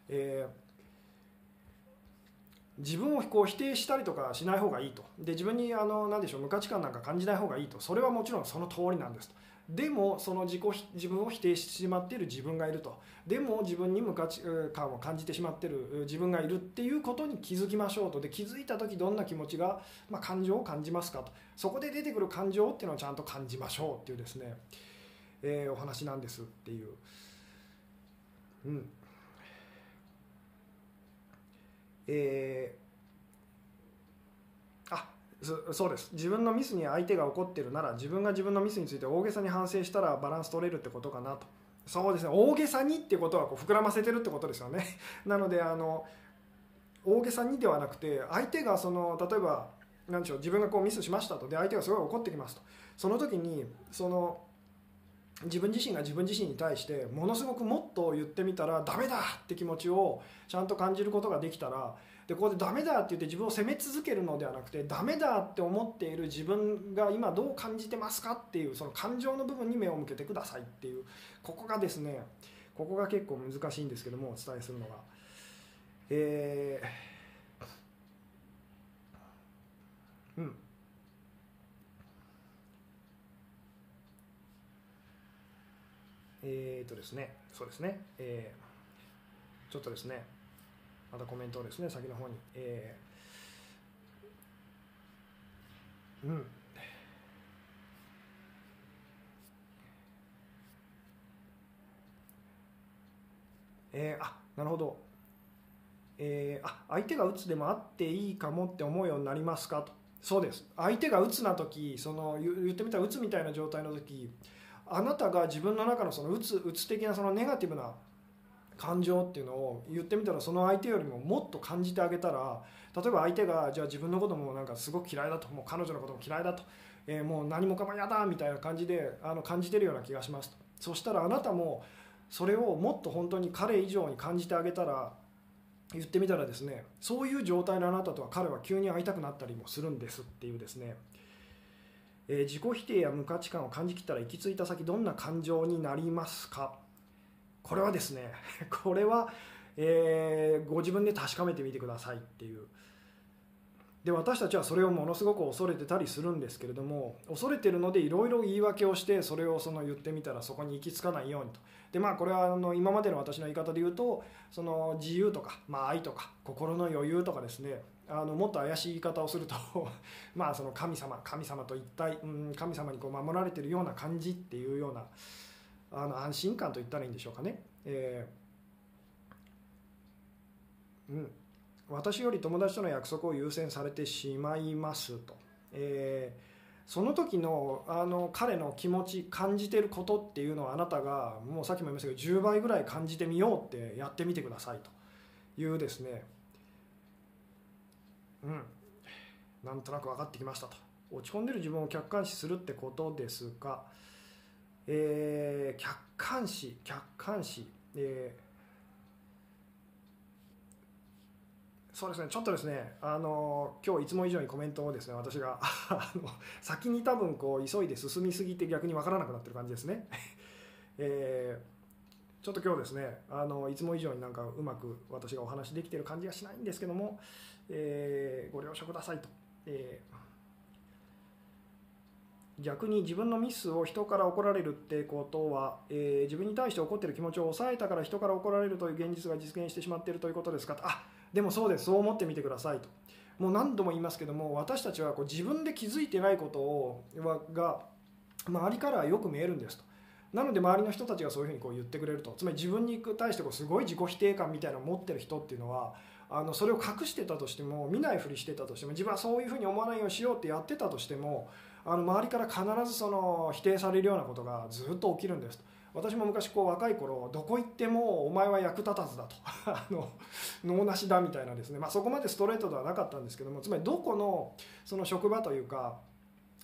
[SPEAKER 1] えー自分をこう否定したりとかしない方がいいと。で自分にあの何でしょう無価値観なんか感じない方がいいと。それはもちろんその通りなんですと。でもその自己自分を否定してしまっている自分がいると。でも自分に無価値観を感じてしまっている自分がいるっていうことに気づきましょうと。で気づいた時どんな気持ちが、まあ、感情を感じますかと。そこで出てくる感情っていうのをちゃんと感じましょうっていうですね、えーお話なんですっていう。うん。えーそうです。自分のミスに相手が怒ってるなら自分が自分のミスについて大げさに反省したらバランス取れるってことかなと。そうですね。大げさにってことはこう膨らませてるってことですよね。なのであの大げさにではなくて相手がその例えば何でしょう自分がこうミスしましたと。で相手がすごい怒ってきますと。その時にその自分自身が自分自身に対してものすごくもっと言ってみたらダメだって気持ちをちゃんと感じることができたらでここでダメだって言って自分を責め続けるのではなくてダメだって思っている自分が今どう感じてますかっていうその感情の部分に目を向けてくださいっていうここがですねここが結構難しいんですけどもお伝えするのが。えーうんえーとですね、そうですね、えーちょっとですね、またコメントをですね、先の方に、えーうん。えーあなるほど、えーあ相手が打つでもあっていいかもって思うようになりますか？と。そうです。相手が打つな時その言ってみたら打つみたいな状態の時あなたが自分の中のそのうつうつ的なそのネガティブな感情っていうのを言ってみたらその相手よりももっと感じてあげたら例えば相手がじゃあ自分のこともなんかすごく嫌いだともう彼女のことも嫌いだと、えーもう何もかも嫌だみたいな感じであの感じてるような気がしますと。そしたらあなたもそれをもっと本当に彼以上に感じてあげたら言ってみたらですねそういう状態のあなたとは彼は急に会いたくなったりもするんですっていうですね、えー、自己否定や無価値観を感じきったら行き着いた先どんな感情になりますか？これはですね これは、えー、ご自分で確かめてみてくださいっていう。で私たちはそれをものすごく恐れてたりするんですけれども恐れてるのでいろいろ言い訳をしてそれをその言ってみたらそこに行き着かないようにと。でまあこれはあの今までの私の言い方で言うとその自由とか、まあ、愛とか心の余裕とかですね。あのもっと怪しい言い方をすると まあその神様神様と一体、うん、神様にこう守られてるような感じっていうようなあの安心感と言ったらいいんでしょうかね。えーうん。私より友達との約束を優先されてしまいますと、えー、その時のあの彼の気持ち感じてることっていうのはあなたがもうさっきも言いましたけど10倍ぐらい感じてみようってやってみてくださいと。いうですね。うん。なんとなく分かってきましたと。落ち込んでる自分を客観視するってことですが、えー、客観視客観視、えーそうですねちょっとですねあの今日いつも以上にコメントをですね私が あの先に多分こう急いで進みすぎて逆に分からなくなってる感じですね、えー、ちょっと今日ですねあのいつも以上になんかうまく私がお話できてる感じがしないんですけども、えー、ご了承くださいと、えー、逆に自分のミスを人から怒られるってことは、え自分に対して怒ってる気持ちを抑えたから人から怒られるという現実が実現してしまっているということですか？とあでもそうです。そう思ってみてくださいと。もう何度も言いますけども私たちはこう自分で気づいてないことをが周りからはよく見えるんですと。なので周りの人たちがそういうふうにこう言ってくれるとつまり自分に対してこうすごい自己否定感みたいなのを持ってる人っていうのはあのそれを隠してたとしても見ないふりしてたとしても自分はそういうふうに思わないようにしようってやってたとしてもあの周りから必ずその否定されるようなことがずっと起きるんですと。私も昔こう若い頃どこ行ってもお前は役立たずだと。あの脳なしだみたいなですね、まあ、そこまでストレートではなかったんですけどもつまりどこのその職場というか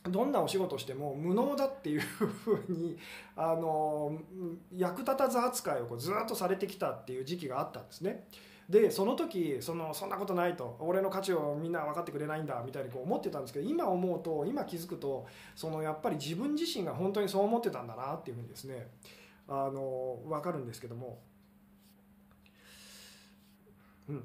[SPEAKER 1] どんなお仕事しても無能だっていうふうに あの役立たず扱いをこうずっとされてきたっていう時期があったんですね。でその時そのそんなことないと。俺の価値をみんな分かってくれないんだみたいにこう思ってたんですけど今思うと今気づくとそのやっぱり自分自身が本当にそう思ってたんだなっていうふうにですねあの分かるんですけども、うん。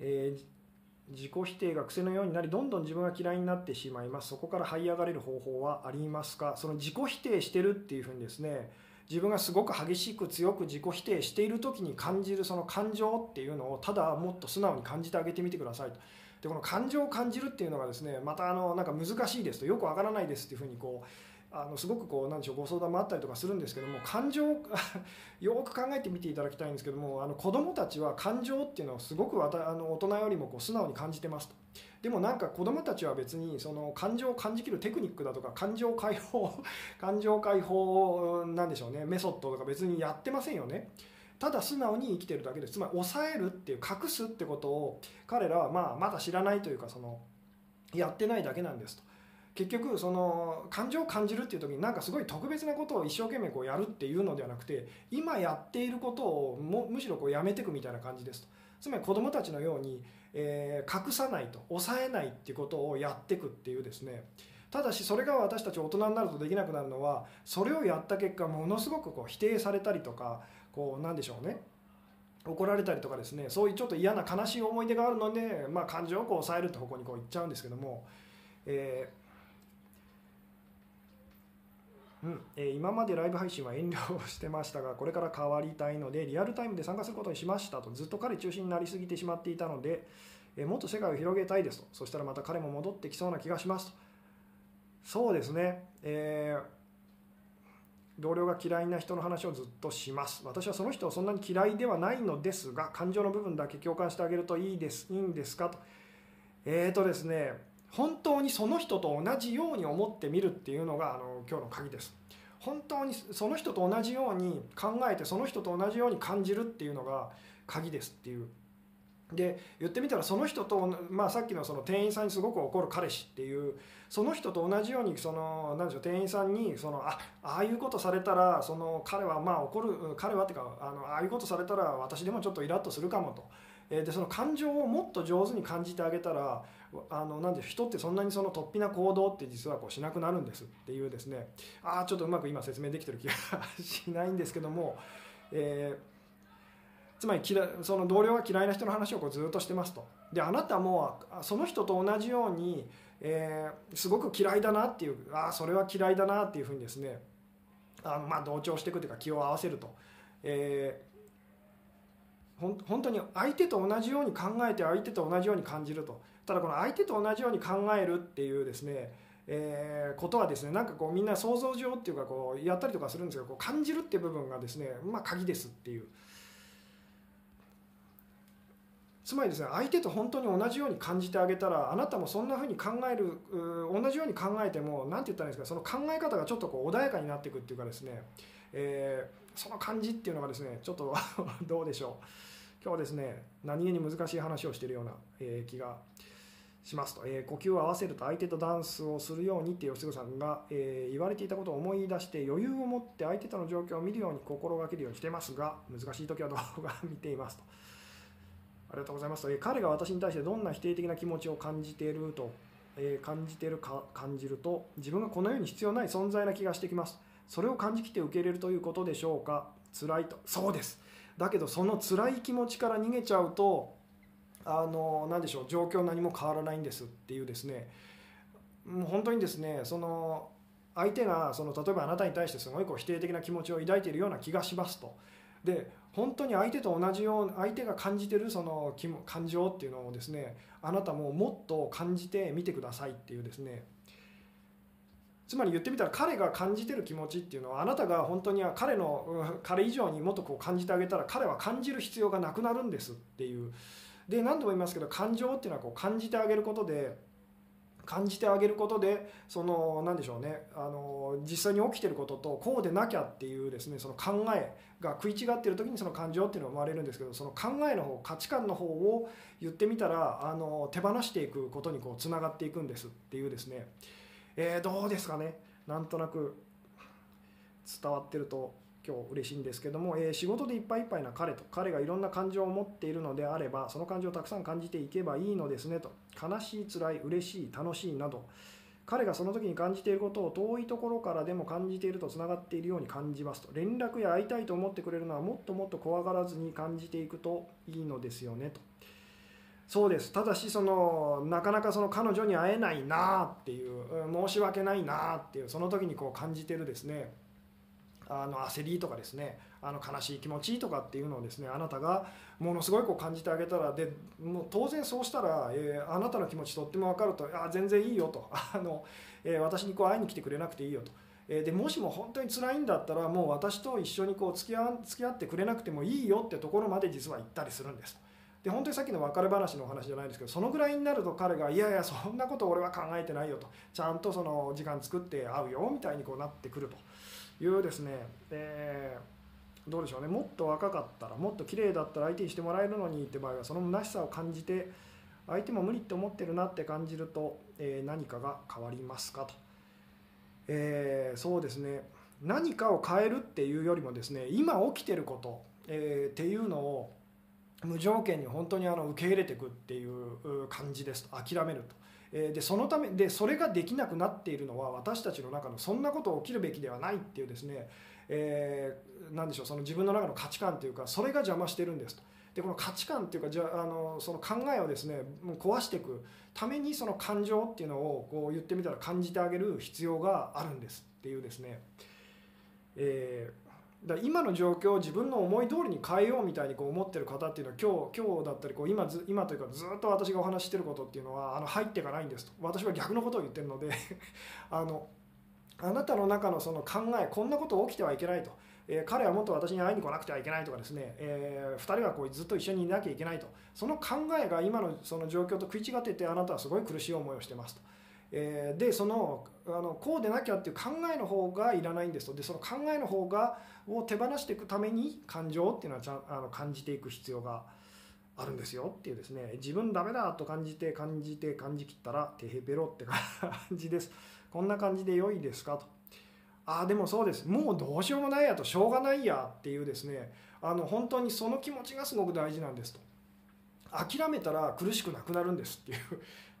[SPEAKER 1] えー、自己否定が癖のようになりどんどん自分が嫌いになってしまいます。そこから這い上がれる方法はありますか？その自己否定してるっていうふうにですね自分がすごく激しく強く自己否定している時に感じるその感情っていうのをただもっと素直に感じてあげてみてくださいと。でこの感情を感じるっていうのがですねまたあのなんか難しいですとよくわからないですっていうふうにこうあのすごくこうなんでしょうご相談もあったりとかするんですけども感情をよく考えてみていただきたいんですけどもあの子どもたちは感情っていうのをすごくあの大人よりもこう素直に感じてますと。でもなんか子どもたちは別にその感情を感じきるテクニックだとか感情解放 感情解放なんでしょうね。メソッドとか別にやってませんよね。ただ素直に生きてるだけでつまり抑えるっていう隠すってことを彼らはまあまだ知らないというかそのやってないだけなんですと。結局その感情を感じるっていう時になんかすごい特別なことを一生懸命こうやるっていうのではなくて今やっていることをむしろこうやめていくみたいな感じですと。つまり子どもたちのように、えー、隠さないと抑えないっていうことをやっていくっていうですね。ただしそれが私たち大人になるとできなくなるのはそれをやった結果ものすごくこう否定されたりとかこうなんでしょうね。怒られたりとかですね。そういうちょっと嫌な悲しい思い出があるので、まあ、感情をこう抑えるって方向にこう行っちゃうんですけども、えーうん。えー、今までライブ配信は遠慮してましたがこれから変わりたいのでリアルタイムで参加することにしましたとずっと彼中心になりすぎてしまっていたので、えー、もっと世界を広げたいですと。そしたらまた彼も戻ってきそうな気がしますと。そうですね、えー同僚が嫌いな人の話をずっとします。私はその人をそんなに嫌いではないのですが感情の部分だけ共感してあげるといいですいいんですかと。えーとですね。本当にその人と同じように思ってみるっていうのがあの今日の鍵です本当にその人と同じように考えてその人と同じように感じるっていうのが鍵ですっていうで言ってみたらその人と、まあ、さっきのその店員さんにすごく怒る彼氏っていうその人と同じようにそのなんでしょう店員さんにそのあああいうことされたらその彼はまあ怒る彼はっていうかあのああいうことされたら私でもちょっとイラッとするかもと。えでその感情をもっと上手に感じてあげたらあのなんで人ってそんなにその突飛な行動って実はこうしなくなるんですっていうですね。ああちょっとうまく今説明できてる気がしないんですけども、えーつまりその同僚が嫌いな人の話をこうずっとしてますと。であなたもその人と同じように、えー、すごく嫌いだなっていうああそれは嫌いだなっていうふうにですねあのまあ同調していくというか気を合わせると、えー、本当に相手と同じように考えて相手と同じように感じると。ただこの相手と同じように考えるっていうですねえー、ことはですねなんかこうみんな想像上っていうかこうやったりとかするんですけどこう感じるっていう部分がですねまあ鍵ですっていう。つまりですね相手と本当に同じように感じてあげたらあなたもそんなふうに考える同じように考えても何て言ったらいいんですかその考え方がちょっとこう穏やかになっていくっていうかですね、えー、その感じっていうのがですねちょっと どうでしょう。今日はですね何気に難しい話をしてるような、えー、気がしますと、えー、呼吸を合わせると相手とダンスをするようにって吉純さんが、えー、言われていたことを思い出して余裕を持って相手との状況を見るように心がけるようにしていますが難しい時は動画見ていますと。ありがとうございますと、えー。彼が私に対してどんな否定的な気持ちを感じていると、えー、感じているか感じると、自分がこの世に必要ない存在な気がしてきます。それを感じきて受け入れるということでしょうか。辛いと。そうです。だけど、その辛い気持ちから逃げちゃうと、あの、何でしょう、状況何も変わらないんですっていうですね、もう本当にですね、その、相手がその例えばあなたに対してすごいこう否定的な気持ちを抱いているような気がしますと。で本当に相手と同じように相手が感じてるその感情っていうのをですねあなたももっと感じてみてくださいっていうですね。つまり言ってみたら彼が感じてる気持ちっていうのはあなたが本当には彼の彼以上にもっとこう感じてあげたら彼は感じる必要がなくなるんですっていう。で何度も言いますけど感情っていうのはこう感じてあげることで感じてあげることでその何でしょうねあの実際に起きてることとこうでなきゃっていうですねその考えが食い違ってる時にその感情っていうのが生まれるんですけどその考えの方価値観の方を言ってみたらあの手放していくことにこうつながっていくんですっていうですね、えー、どうですかね。なんとなく伝わってると。今日嬉しいんですけども、えー、仕事でいっぱいいっぱいな彼と彼がいろんな感情を持っているのであればその感情をたくさん感じていけばいいのですねと悲しい辛い嬉しい楽しいなど彼がその時に感じていることを遠いところからでも感じているとつながっているように感じますと。連絡や会いたいと思ってくれるのはもっともっと怖がらずに感じていくといいのですよねと。そうです。ただしそのなかなかその彼女に会えないなっていう申し訳ないなっていうその時にこう感じてるですね。あの焦りとかですねあの悲しい気持ちとかっていうのをですねあなたがものすごいこう感じてあげたらでもう当然そうしたら、えー、あなたの気持ちとっても分かるとあ全然いいよと あの、えー、私にこう会いに来てくれなくていいよと。えでもしも本当に辛いんだったらもう私と一緒にこう付き合付き合ってくれなくてもいいよってところまで実は行ったりするんですで本当にさっきの別れ話のお話じゃないですけどそのぐらいになると彼がいやいやそんなこと俺は考えてないよとちゃんとその時間作って会うよみたいにこうなってくると。いうですね、えー、どうでしょうね。もっと若かったらもっと綺麗だったら相手にしてもらえるのにって場合はその虚しさを感じて相手も無理って思ってるなって感じると、えー、何かが変わりますかと、えー、そうですね。何かを変えるっていうよりもですね今起きてること、えー、っていうのを無条件に本当にあの受け入れていくっていう感じですと。諦めると。でそのためでそれができなくなっているのは私たちの中のそんなこと起きるべきではないっていうですね、えー、何でしょうその自分の中の価値観というかそれが邪魔してるんですと。でこの価値観っていうかじゃあのその考えをですね壊していくためにその感情っていうのをこう言ってみたら感じてあげる必要があるんですっていうですね、えーだ今の状況を自分の思い通りに変えようみたいにこう思ってる方っていうのは今日今日だったりこう今ず今というかずっと私がお話ししてることっていうのはあの入っていかないんですと。私は逆のことを言ってるので あのあなたの中のその考えこんなこと起きてはいけないと、えー、彼はもっと私に会いに来なくてはいけないとかですね、えー、2人はこうずっと一緒にいなきゃいけないと。その考えが今のその状況と食い違っててあなたはすごい苦しい思いをしてますと。えー、でそのあのこうでなきゃっていう考えの方がいらないんですと。でその考えの方がを手放していくために感情っていうのはちゃんあの感じていく必要があるんですよっていうですね。自分ダメだと感じて感じて感じきったらテヘペロって感じです。こんな感じで良いですかと。ああでもそうです。もうどうしようもないやと。しょうがないやっていうですね。あの本当にその気持ちがすごく大事なんですと。諦めたら苦しくなくなるんですっていう。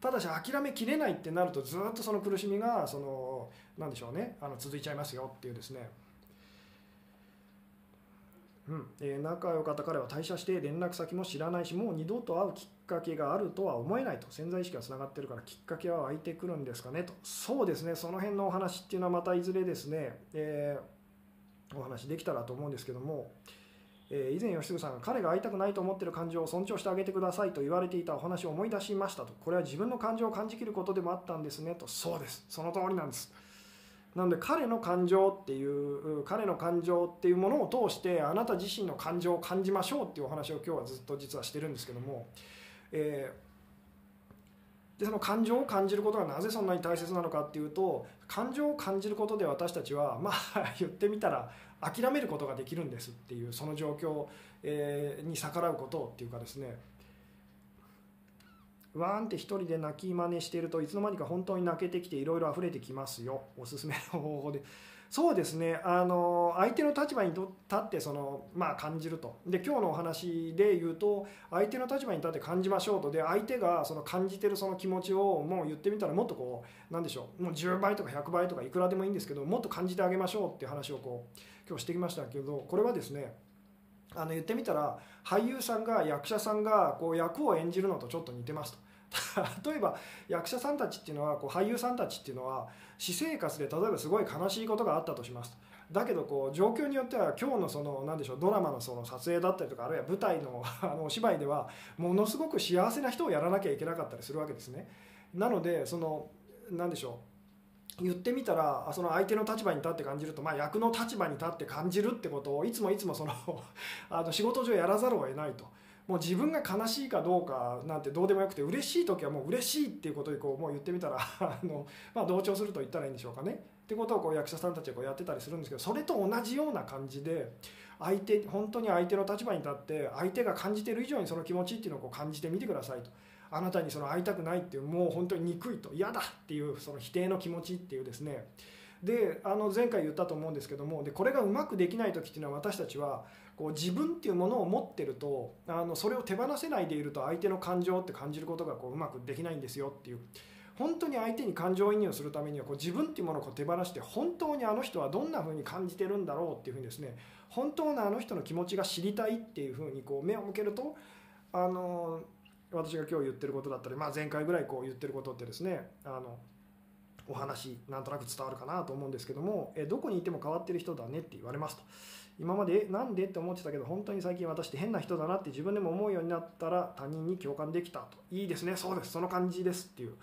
[SPEAKER 1] ただし諦めきれないってなるとずっとその苦しみがその何でしょうねあの続いちゃいますよっていうですね。うん。えー、仲良かった彼は退社して連絡先も知らないしもう二度と会うきっかけがあるとは思えないと。潜在意識がつながってるからきっかけは湧いてくるんですかねと。そうですね。その辺のお話っていうのはまたいずれですね、えー、お話できたらと思うんですけども、え、以前吉純さんが彼が会いたくないと思ってる感情を尊重してあげてくださいと言われていたお話を思い出しましたと。これは自分の感情を感じきることでもあったんですねと。そうです。その通りなんです。なので彼の感情っていう彼の感情っていうものを通してあなた自身の感情を感じましょうっていうお話を今日はずっと実はしてるんですけども、えー、でその感情を感じることがなぜそんなに大切なのかっていうと感情を感じることで私たちはまあ言ってみたら諦めることができるんですっていうその状況、えに逆らうことっていうかですね。わーんって一人で泣き真似してるといつの間にか本当に泣けてきていろいろ溢れてきますよ。おすすめの方法で。そうですね。あの相手の立場に立ってその、まあ、感じると。で今日のお話で言うと相手の立場に立って感じましょうと。で相手がその感じてるその気持ちをもう言ってみたらもっとこうなんでしょう。もう10倍とか100倍とかいくらでもいいんですけどもっと感じてあげましょうってう話をこう今日してきましたけどこれはですねあの言ってみたら俳優さんが役者さんがこう役を演じるのとちょっと似てますと。例えば役者さんたちっていうのはこう俳優さんたちっていうのは私生活で例えばすごい悲しいことがあったとしますだけどこう状況によっては今日のその何でしょうドラマのその撮影だったりとかあるいは舞台の あのお芝居ではものすごく幸せな人をやらなきゃいけなかったりするわけですねなのでその何でしょう言ってみたらその相手の立場に立って感じると、まあ、役の立場に立って感じるってことをいつもいつもその あの仕事上やらざるを得ないと。もう自分が悲しいかどうかなんてどうでもよくて嬉しい時はもう嬉しいっていうことでこうもう言ってみたら あの、まあ、同調すると言ったらいいんでしょうかねってことをこう役者さんたちがこうやってたりするんですけどそれと同じような感じで相手本当に相手の立場に立って相手が感じてる以上にその気持ちっていうのをこう感じてみてくださいと。あなたにその会いたくないっていうもう本当に憎いと嫌だっていうその否定の気持ちっていうですねであの前回言ったと思うんですけどもでこれがうまくできない時っていうのは私たちはこう自分っていうものを持ってるとあのそれを手放せないでいると相手の感情って感じることがこううまくできないんですよっていう本当に相手に感情移入するためにはこう自分っていうものをこう手放して本当にあの人はどんな風に感じてるんだろうっていうふうにですね本当のあの人の気持ちが知りたいっていうふうにこう目を向けるとあの私が今日言ってることだったり、まあ、前回ぐらいこう言ってることってですねあのお話なんとなく伝わるかなと思うんですけどもえどこにいても変わってる人だねって言われますと。今までなんで？って思ってたけど本当に最近私って変な人だなって自分でも思うようになったら他人に共感できたと。いいですね。そうです。その感じですっていう、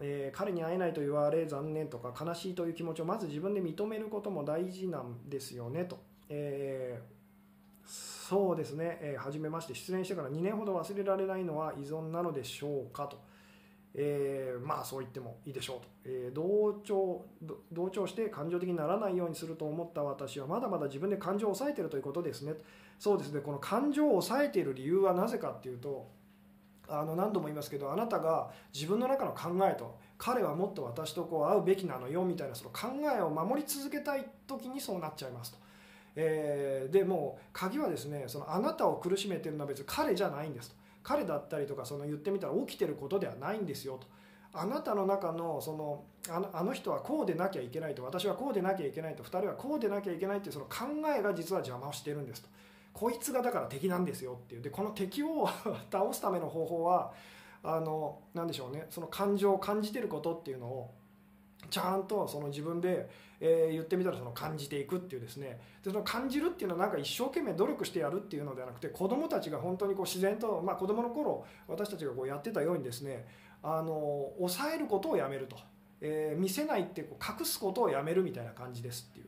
[SPEAKER 1] えー、彼に会えないと言われ残念とか悲しいという気持ちをまず自分で認めることも大事なんですよねと、えー、そうですね、えー、初めまして。失恋してから2年ほど忘れられないのは依存なのでしょうかと。えー、まあそう言ってもいいでしょうと、えー、同調同調して感情的にならないようにすると思った私はまだまだ自分で感情を抑えているということですねそうですねこの感情を抑えている理由はなぜかっていうとあの何度も言いますけどあなたが自分の中の考えと彼はもっと私とこう会うべきなのよみたいなその考えを守り続けたい時にそうなっちゃいますと。えー、でも鍵はですねそのあなたを苦しめてるのは別に彼じゃないんですと。彼だったりとかその言ってみたら起きてることではないんですよと。あなたの中のそのあの人はこうでなきゃいけないと私はこうでなきゃいけないと2人はこうでなきゃいけないっていうその考えが実は邪魔をしてるんですと。こいつがだから敵なんですよっていう。でこの敵を 倒すための方法はあの何でしょうね。その感情を感じてることっていうのをちゃんとその自分で、えー、言ってみたらその感じていくっていうですねでその感じるっていうのはなんか一生懸命努力してやるっていうのではなくて子どもたちが本当にこう自然と、まあ、子どもの頃私たちがこうやってたようにですねあの抑えることをやめると、えー、見せないってこう隠すことをやめるみたいな感じですっていう。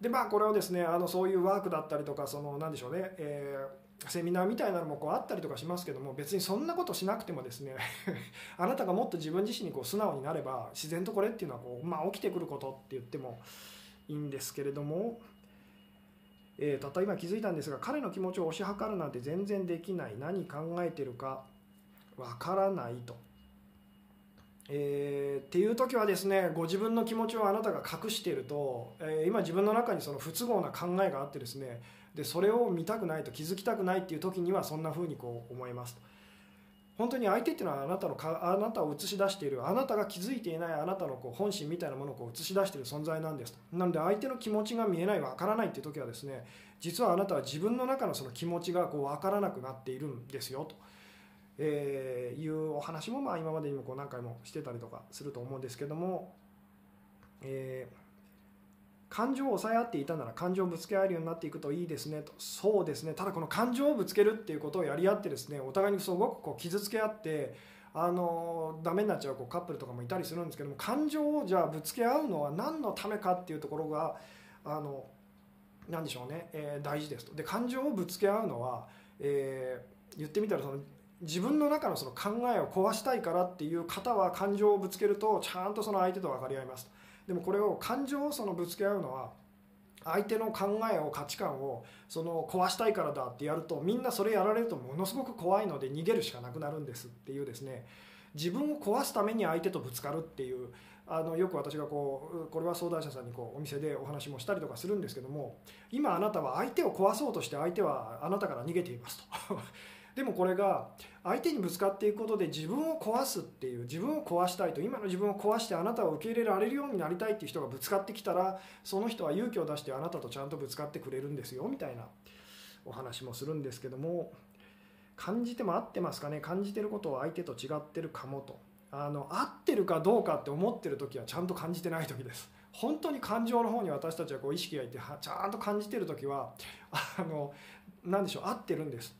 [SPEAKER 1] でまあこれをですねあのそういうワークだったりとかその何でしょうね、えーセミナーみたいなのもこうあったりとかしますけども別にそんなことしなくてもですね あなたがもっと自分自身にこう素直になれば自然とこれっていうのはこう、まあ、起きてくることって言ってもいいんですけれども、えー、たった今気づいたんですが彼の気持ちを推し量るなんて全然できない。何考えてるかわからないと、えー、っていう時はですねご自分の気持ちをあなたが隠していると、えー、今自分の中にその不都合な考えがあってですねでそれを見たくないと気づきたくないっていう時にはそんな風にこう思います。本当に相手っていうのはあなたのかあなたを映し出しているあなたが気づいていないあなたのこう本心みたいなものをこう映し出している存在なんですなので相手の気持ちが見えないわからないっていう時はですね実はあなたは自分の中のその気持ちがこう分からなくなっているんですよと、えー、いうお話もまあ今までにもこう何回もしてたりとかすると思うんですけども、えー感情を抑え合っていたなら感情をぶつけ合えるようになっていくといいですね。とそうですね。ただこの感情をぶつけるっていうことをやり合ってですねお互いにすごくこう傷つけ合ってあのダメになっちゃうこうカップルとかもいたりするんですけども感情をじゃあぶつけ合うのは何のためかっていうところがあの何でしょうね、えー、大事ですと。で感情をぶつけ合うのは、えー、言ってみたらその自分の中のその考えを壊したいからっていう方は感情をぶつけるとちゃんとその相手と分かり合いますと。でもこれを感情をそのぶつけ合うのは相手の考えを価値観をその壊したいからだってやるとみんなそれやられるとものすごく怖いので逃げるしかなくなるんですっていうですね。自分を壊すために相手とぶつかるっていうあのよく私がこうこれは相談者さんにこうお店でお話もしたりとかするんですけども今あなたは相手を壊そうとして相手はあなたから逃げていますと。でもこれが相手にぶつかっていくことで自分を壊すっていう自分を壊したいと今の自分を壊してあなたを受け入れられるようになりたいっていう人がぶつかってきたらその人は勇気を出してあなたとちゃんとぶつかってくれるんですよみたいなお話もするんですけども感じても合ってますかね？感じてることを相手と違ってるかもと。あの合ってるかどうかって思ってる時はちゃんと感じてない時です。本当に感情の方に私たちはこう意識がいてちゃんと感じてる時はあの何でしょう？合ってるんです。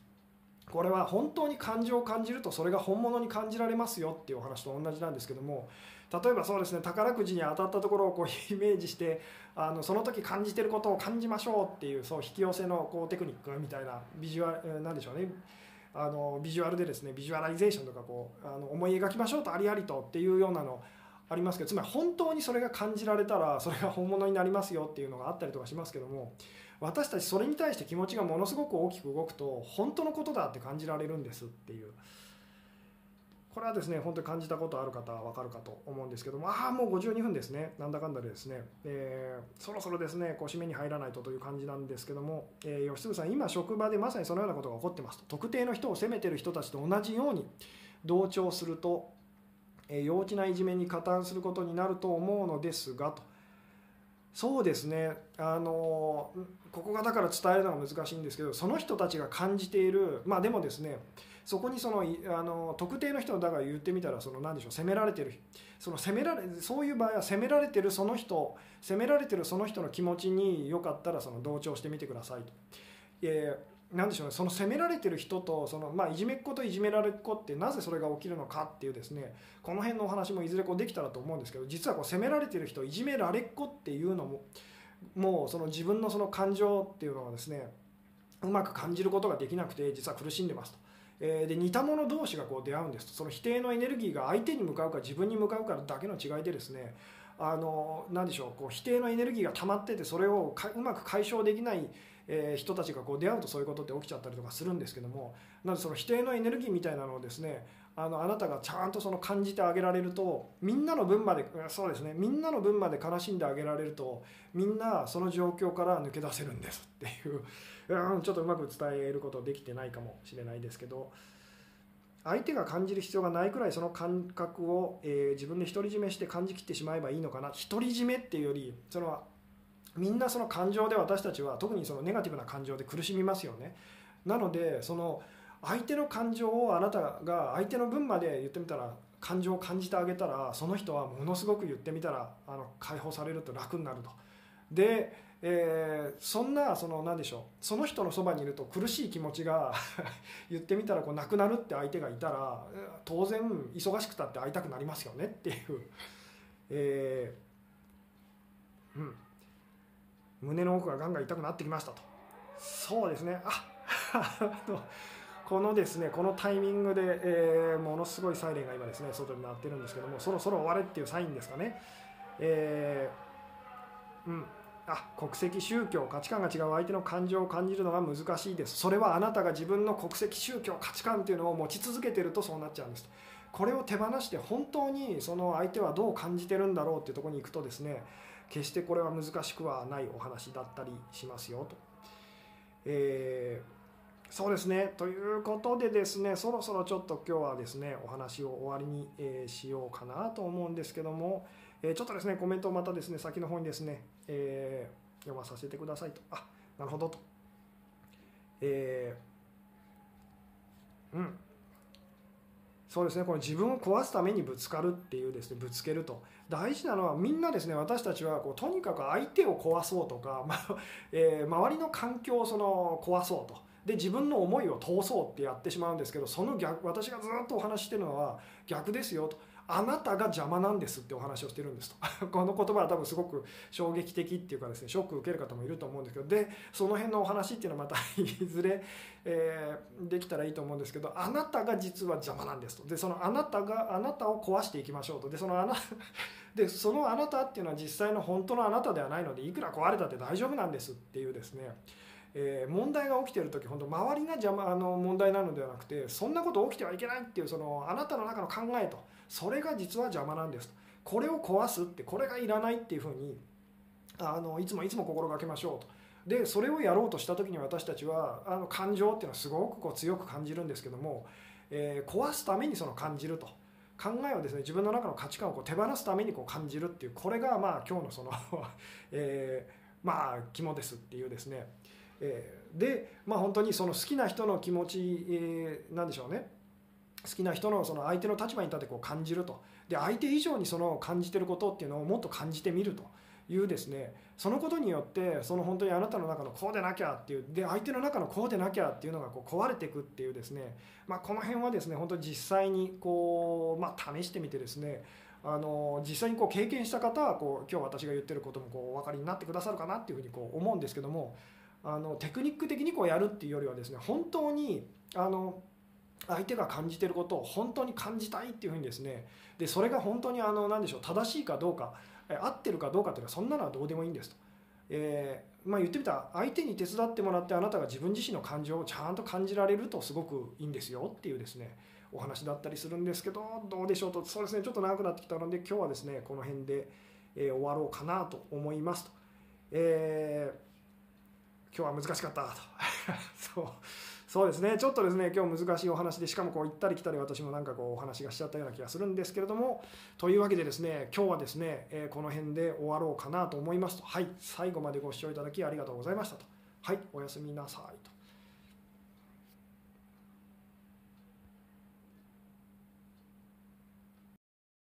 [SPEAKER 1] これは本当に感情を感じるとそれが本物に感じられますよっていうお話と同じなんですけども例えばそうですね宝くじに当たったところをこう イメージしてあのその時感じてることを感じましょうっていうそう引き寄せのこうテクニックみたいなビジュアルなんでしょうね。あのビジュアルでですねビジュアライゼーションとかこうあの思い描きましょうとありありとっていうようなのありますけどつまり本当にそれが感じられたらそれが本物になりますよっていうのがあったりとかしますけども私たちそれに対して気持ちがものすごく大きく動くと本当のことだって感じられるんですっていう。これはですね本当に感じたことある方は分かるかと思うんですけどもああもう52分ですね。なんだかんだでですね、えー、そろそろですねこう締めに入らないとという感じなんですけども、えー、吉嗣さん今職場でまさにそのようなことが起こってますと。特定の人を責めてる人たちと同じように同調すると、えー、幼稚ないじめに加担することになると思うのですがと。そうですねあのここがだから伝えるのが難しいんですけどその人たちが感じているまあでもですねそこにそのあの特定の人だから言ってみたらその何でしょう責められてるその責められそういう場合は責められてるその人責められてるその人の気持ちによかったらその同調してみてくださいと。えー何でしょうねその責められてる人とその、まあ、いじめっ子といじめられっ子ってなぜそれが起きるのかっていうですねこの辺のお話もいずれこうできたらと思うんですけど実はこう責められてる人いじめられっ子っていうのももうその自分のその感情っていうのはですねうまく感じることができなくて実は苦しんでますと。えで似た者同士がこう出会うんですとその否定のエネルギーが相手に向かうか自分に向かうかだけの違いでですねあの何でしょうこう否定のエネルギーが溜まっててそれをうまく解消できないえ、人たちがこう出会うとそういうことって起きちゃったりとかするんですけどもなのでその否定のエネルギーみたいなのをですねあのあなたがちゃんとその感じてあげられるとみんなの分までそうですねみんなの分まで悲しんであげられるとみんなその状況から抜け出せるんですっていううんちょっとうまく伝えることできてないかもしれないですけど相手が感じる必要がないくらいその感覚を、えー、自分で独り占めして感じきってしまえばいいのかな。独り占めっていうよりそのみんなその感情で私たちは特にそのネガティブな感情で苦しみますよね。なのでその相手の感情をあなたが相手の分まで言ってみたら感情を感じてあげたらその人はものすごく言ってみたらあの解放されると楽になると。で、えー、そんなその何でしょう。その人のそばにいると苦しい気持ちが 言ってみたらこうなくなるって相手がいたら当然忙しくたって会いたくなりますよねっていう、えー、うん。胸の奥がガンガン痛くなってきましたと。そうですね。あ このですねこのタイミングで、えー、ものすごいサイレンが今ですね外に鳴ってるんですけどもそろそろ終われっていうサインですかね、えー、うん。あ国籍宗教価値観が違う相手の感情を感じるのが難しいです。それはあなたが自分の国籍宗教価値観っていうのを持ち続けてるとそうなっちゃうんですこれを手放して本当にその相手はどう感じてるんだろうっていうとこに行くとですね決してこれは難しくはないお話だったりしますよと。えー、そうですね。ということでですねそろそろちょっと今日はですねお話を終わりに、えー、しようかなと思うんですけども、えー、ちょっとですねコメントをまたですね先の方にですね、え読まさせてくださいと。あなるほどと。えうん。そうですね。この自分を壊すためにぶつかるっていうですねぶつけると。大事なのはみんなですね私たちはこうとにかく相手を壊そうとか、まあえー、周りの環境をその壊そうと。で自分の思いを通そうってやってしまうんですけどその逆私がずっとお話ししてるのは逆ですよと。あなたが邪魔なんですってお話をしてるんですと。この言葉は多分すごく衝撃的っていうかですねショック受ける方もいると思うんですけど。でその辺のお話っていうのはまた いずれ、えー、できたらいいと思うんですけどあなたが実は邪魔なんですと。でそのあなたがあなたを壊していきましょうと。でそのあな でそのあなたっていうのは実際の本当のあなたではないのでいくら壊れたって大丈夫なんですっていうですね。えー、問題が起きてる時本当周りが邪魔あの問題なのではなくてそんなこと起きてはいけないっていうそのあなたの中の考えとそれが実は邪魔なんですと。これを壊すってこれがいらないっていうふうにあのいつもいつも心がけましょうと。でそれをやろうとした時に私たちはあの感情っていうのはすごくこう強く感じるんですけども、えー、壊すためにその感じると。考えをですね自分の中の価値観をこう手放すためにこう感じるっていうこれがまあ今日のその えー、まあ肝ですっていうですね、えー、でまあ本当にその好きな人の気持ち、えー、なんでしょうね。好きな人のその相手の立場に立ってこう感じると。で相手以上にその感じてることっていうのをもっと感じてみると。いうですね。そのことによってその本当にあなたの中のこうでなきゃっていうで相手の中のこうでなきゃっていうのがこう壊れていくっていうですね、まあ、この辺はですね本当に実際にこう、まあ、試してみてですね。あの実際にこう経験した方はこう今日私が言ってることもこうお分かりになってくださるかなっていうふうにこう思うんですけども。あのテクニック的にこうやるっていうよりはですね本当にあの相手が感じてることを本当に感じたいっていうふうにですねでそれが本当にあの何でしょう正しいかどうか合ってるかどうかっていうのはそんなのはどうでもいいんですと。えー、まあ、言ってみたら相手に手伝ってもらってあなたが自分自身の感情をちゃんと感じられるとすごくいいんですよっていうですねお話だったりするんですけどどうでしょうとそうですねちょっと長くなってきたので今日はですねこの辺で、えー、終わろうかなと思いますと。えー、今日は難しかった。と そう。そうですね。ちょっとですね今日難しいお話でしかもこう行ったり来たり私もなんかこうお話がしちゃったような気がするんですけれどもというわけでですね今日はですね、えこの辺で終わろうかなと思いますと。はい。最後までご視聴いただきありがとうございましたと。はい。おやすみなさいと。